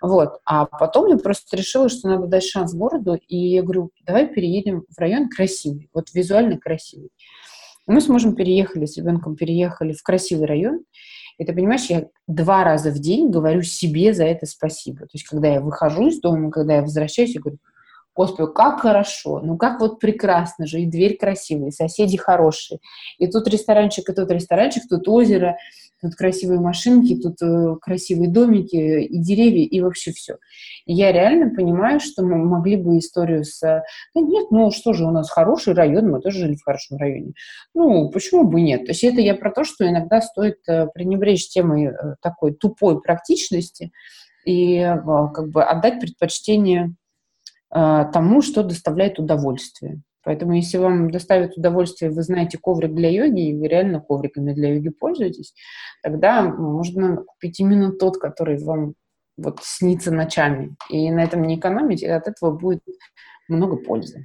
Вот. А потом я просто решила, что надо дать шанс городу. И я говорю, давай переедем в район красивый, вот визуально красивый. Мы с мужем переехали, с ребенком переехали в красивый район. И ты понимаешь, я два раза в день говорю себе за это спасибо. То есть, когда я выхожу из дома, когда я возвращаюсь, я говорю, Господи, как хорошо, ну как вот прекрасно же, и дверь красивая, и соседи хорошие, и тут ресторанчик, и тут ресторанчик, тут озеро, тут красивые машинки, тут э, красивые домики, и деревья, и вообще все. И я реально понимаю, что мы могли бы историю с... Да нет, ну что же, у нас хороший район, мы тоже жили в хорошем районе. Ну, почему бы нет? То есть это я про то, что иногда стоит э, пренебречь темой э, такой тупой практичности и как бы отдать предпочтение тому, что доставляет удовольствие. Поэтому, если вам доставит удовольствие, вы знаете коврик для йоги, и вы реально ковриками для йоги пользуетесь, тогда можно купить именно тот, который вам вот снится ночами. И на этом не экономить, и от этого будет много пользы.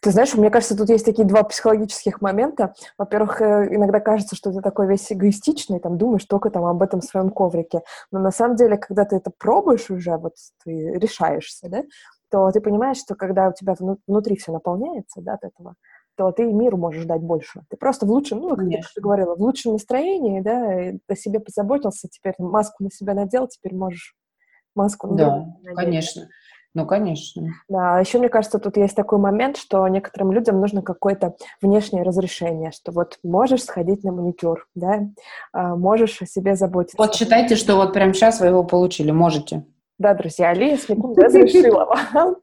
Ты знаешь, мне кажется, тут есть такие два психологических момента. Во-первых, э, иногда кажется, что ты такой весь эгоистичный, там думаешь только там об этом своем коврике. Но на самом деле, когда ты это пробуешь уже, вот ты решаешься, да, то ты понимаешь, что когда у тебя внутри все наполняется да, от этого, то ты миру можешь дать больше. Ты просто в лучшем, ну, как ты говорила, в лучшем настроении, да, о себе позаботился, теперь маску на себя надел, теперь можешь маску на Да, надеть. конечно. Ну, конечно. Да, еще мне кажется, тут есть такой момент, что некоторым людям нужно какое-то внешнее разрешение, что вот можешь сходить на маникюр, да, а, можешь о себе заботиться. Вот считайте, что вот прямо сейчас вы его получили, можете. Да, друзья, Алия Смекун разрешила вам.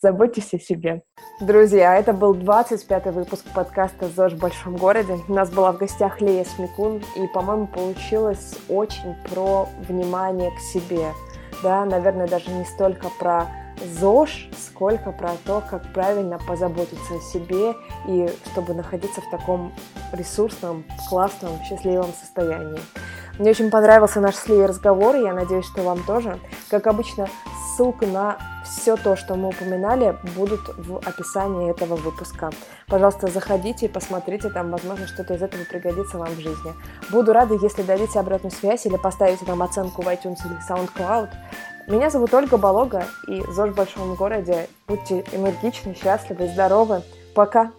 Заботьтесь о себе. Друзья, это был 25-й выпуск подкаста «ЗОЖ в большом городе». У нас была в гостях Лея Смекун, и, по-моему, получилось очень про внимание к себе. Да, наверное, даже не столько про ЗОЖ, сколько про то, как правильно позаботиться о себе и чтобы находиться в таком ресурсном, классном, счастливом состоянии. Мне очень понравился наш с Лией разговор, и я надеюсь, что вам тоже. Как обычно, ссылка на все то, что мы упоминали, будут в описании этого выпуска. Пожалуйста, заходите и посмотрите, там, возможно, что-то из этого пригодится вам в жизни. Буду рада, если дадите обратную связь или поставите нам оценку в iTunes или SoundCloud. Меня зовут Ольга Болога, и ЗОЖ в большом городе. Будьте энергичны, счастливы, здоровы. Пока!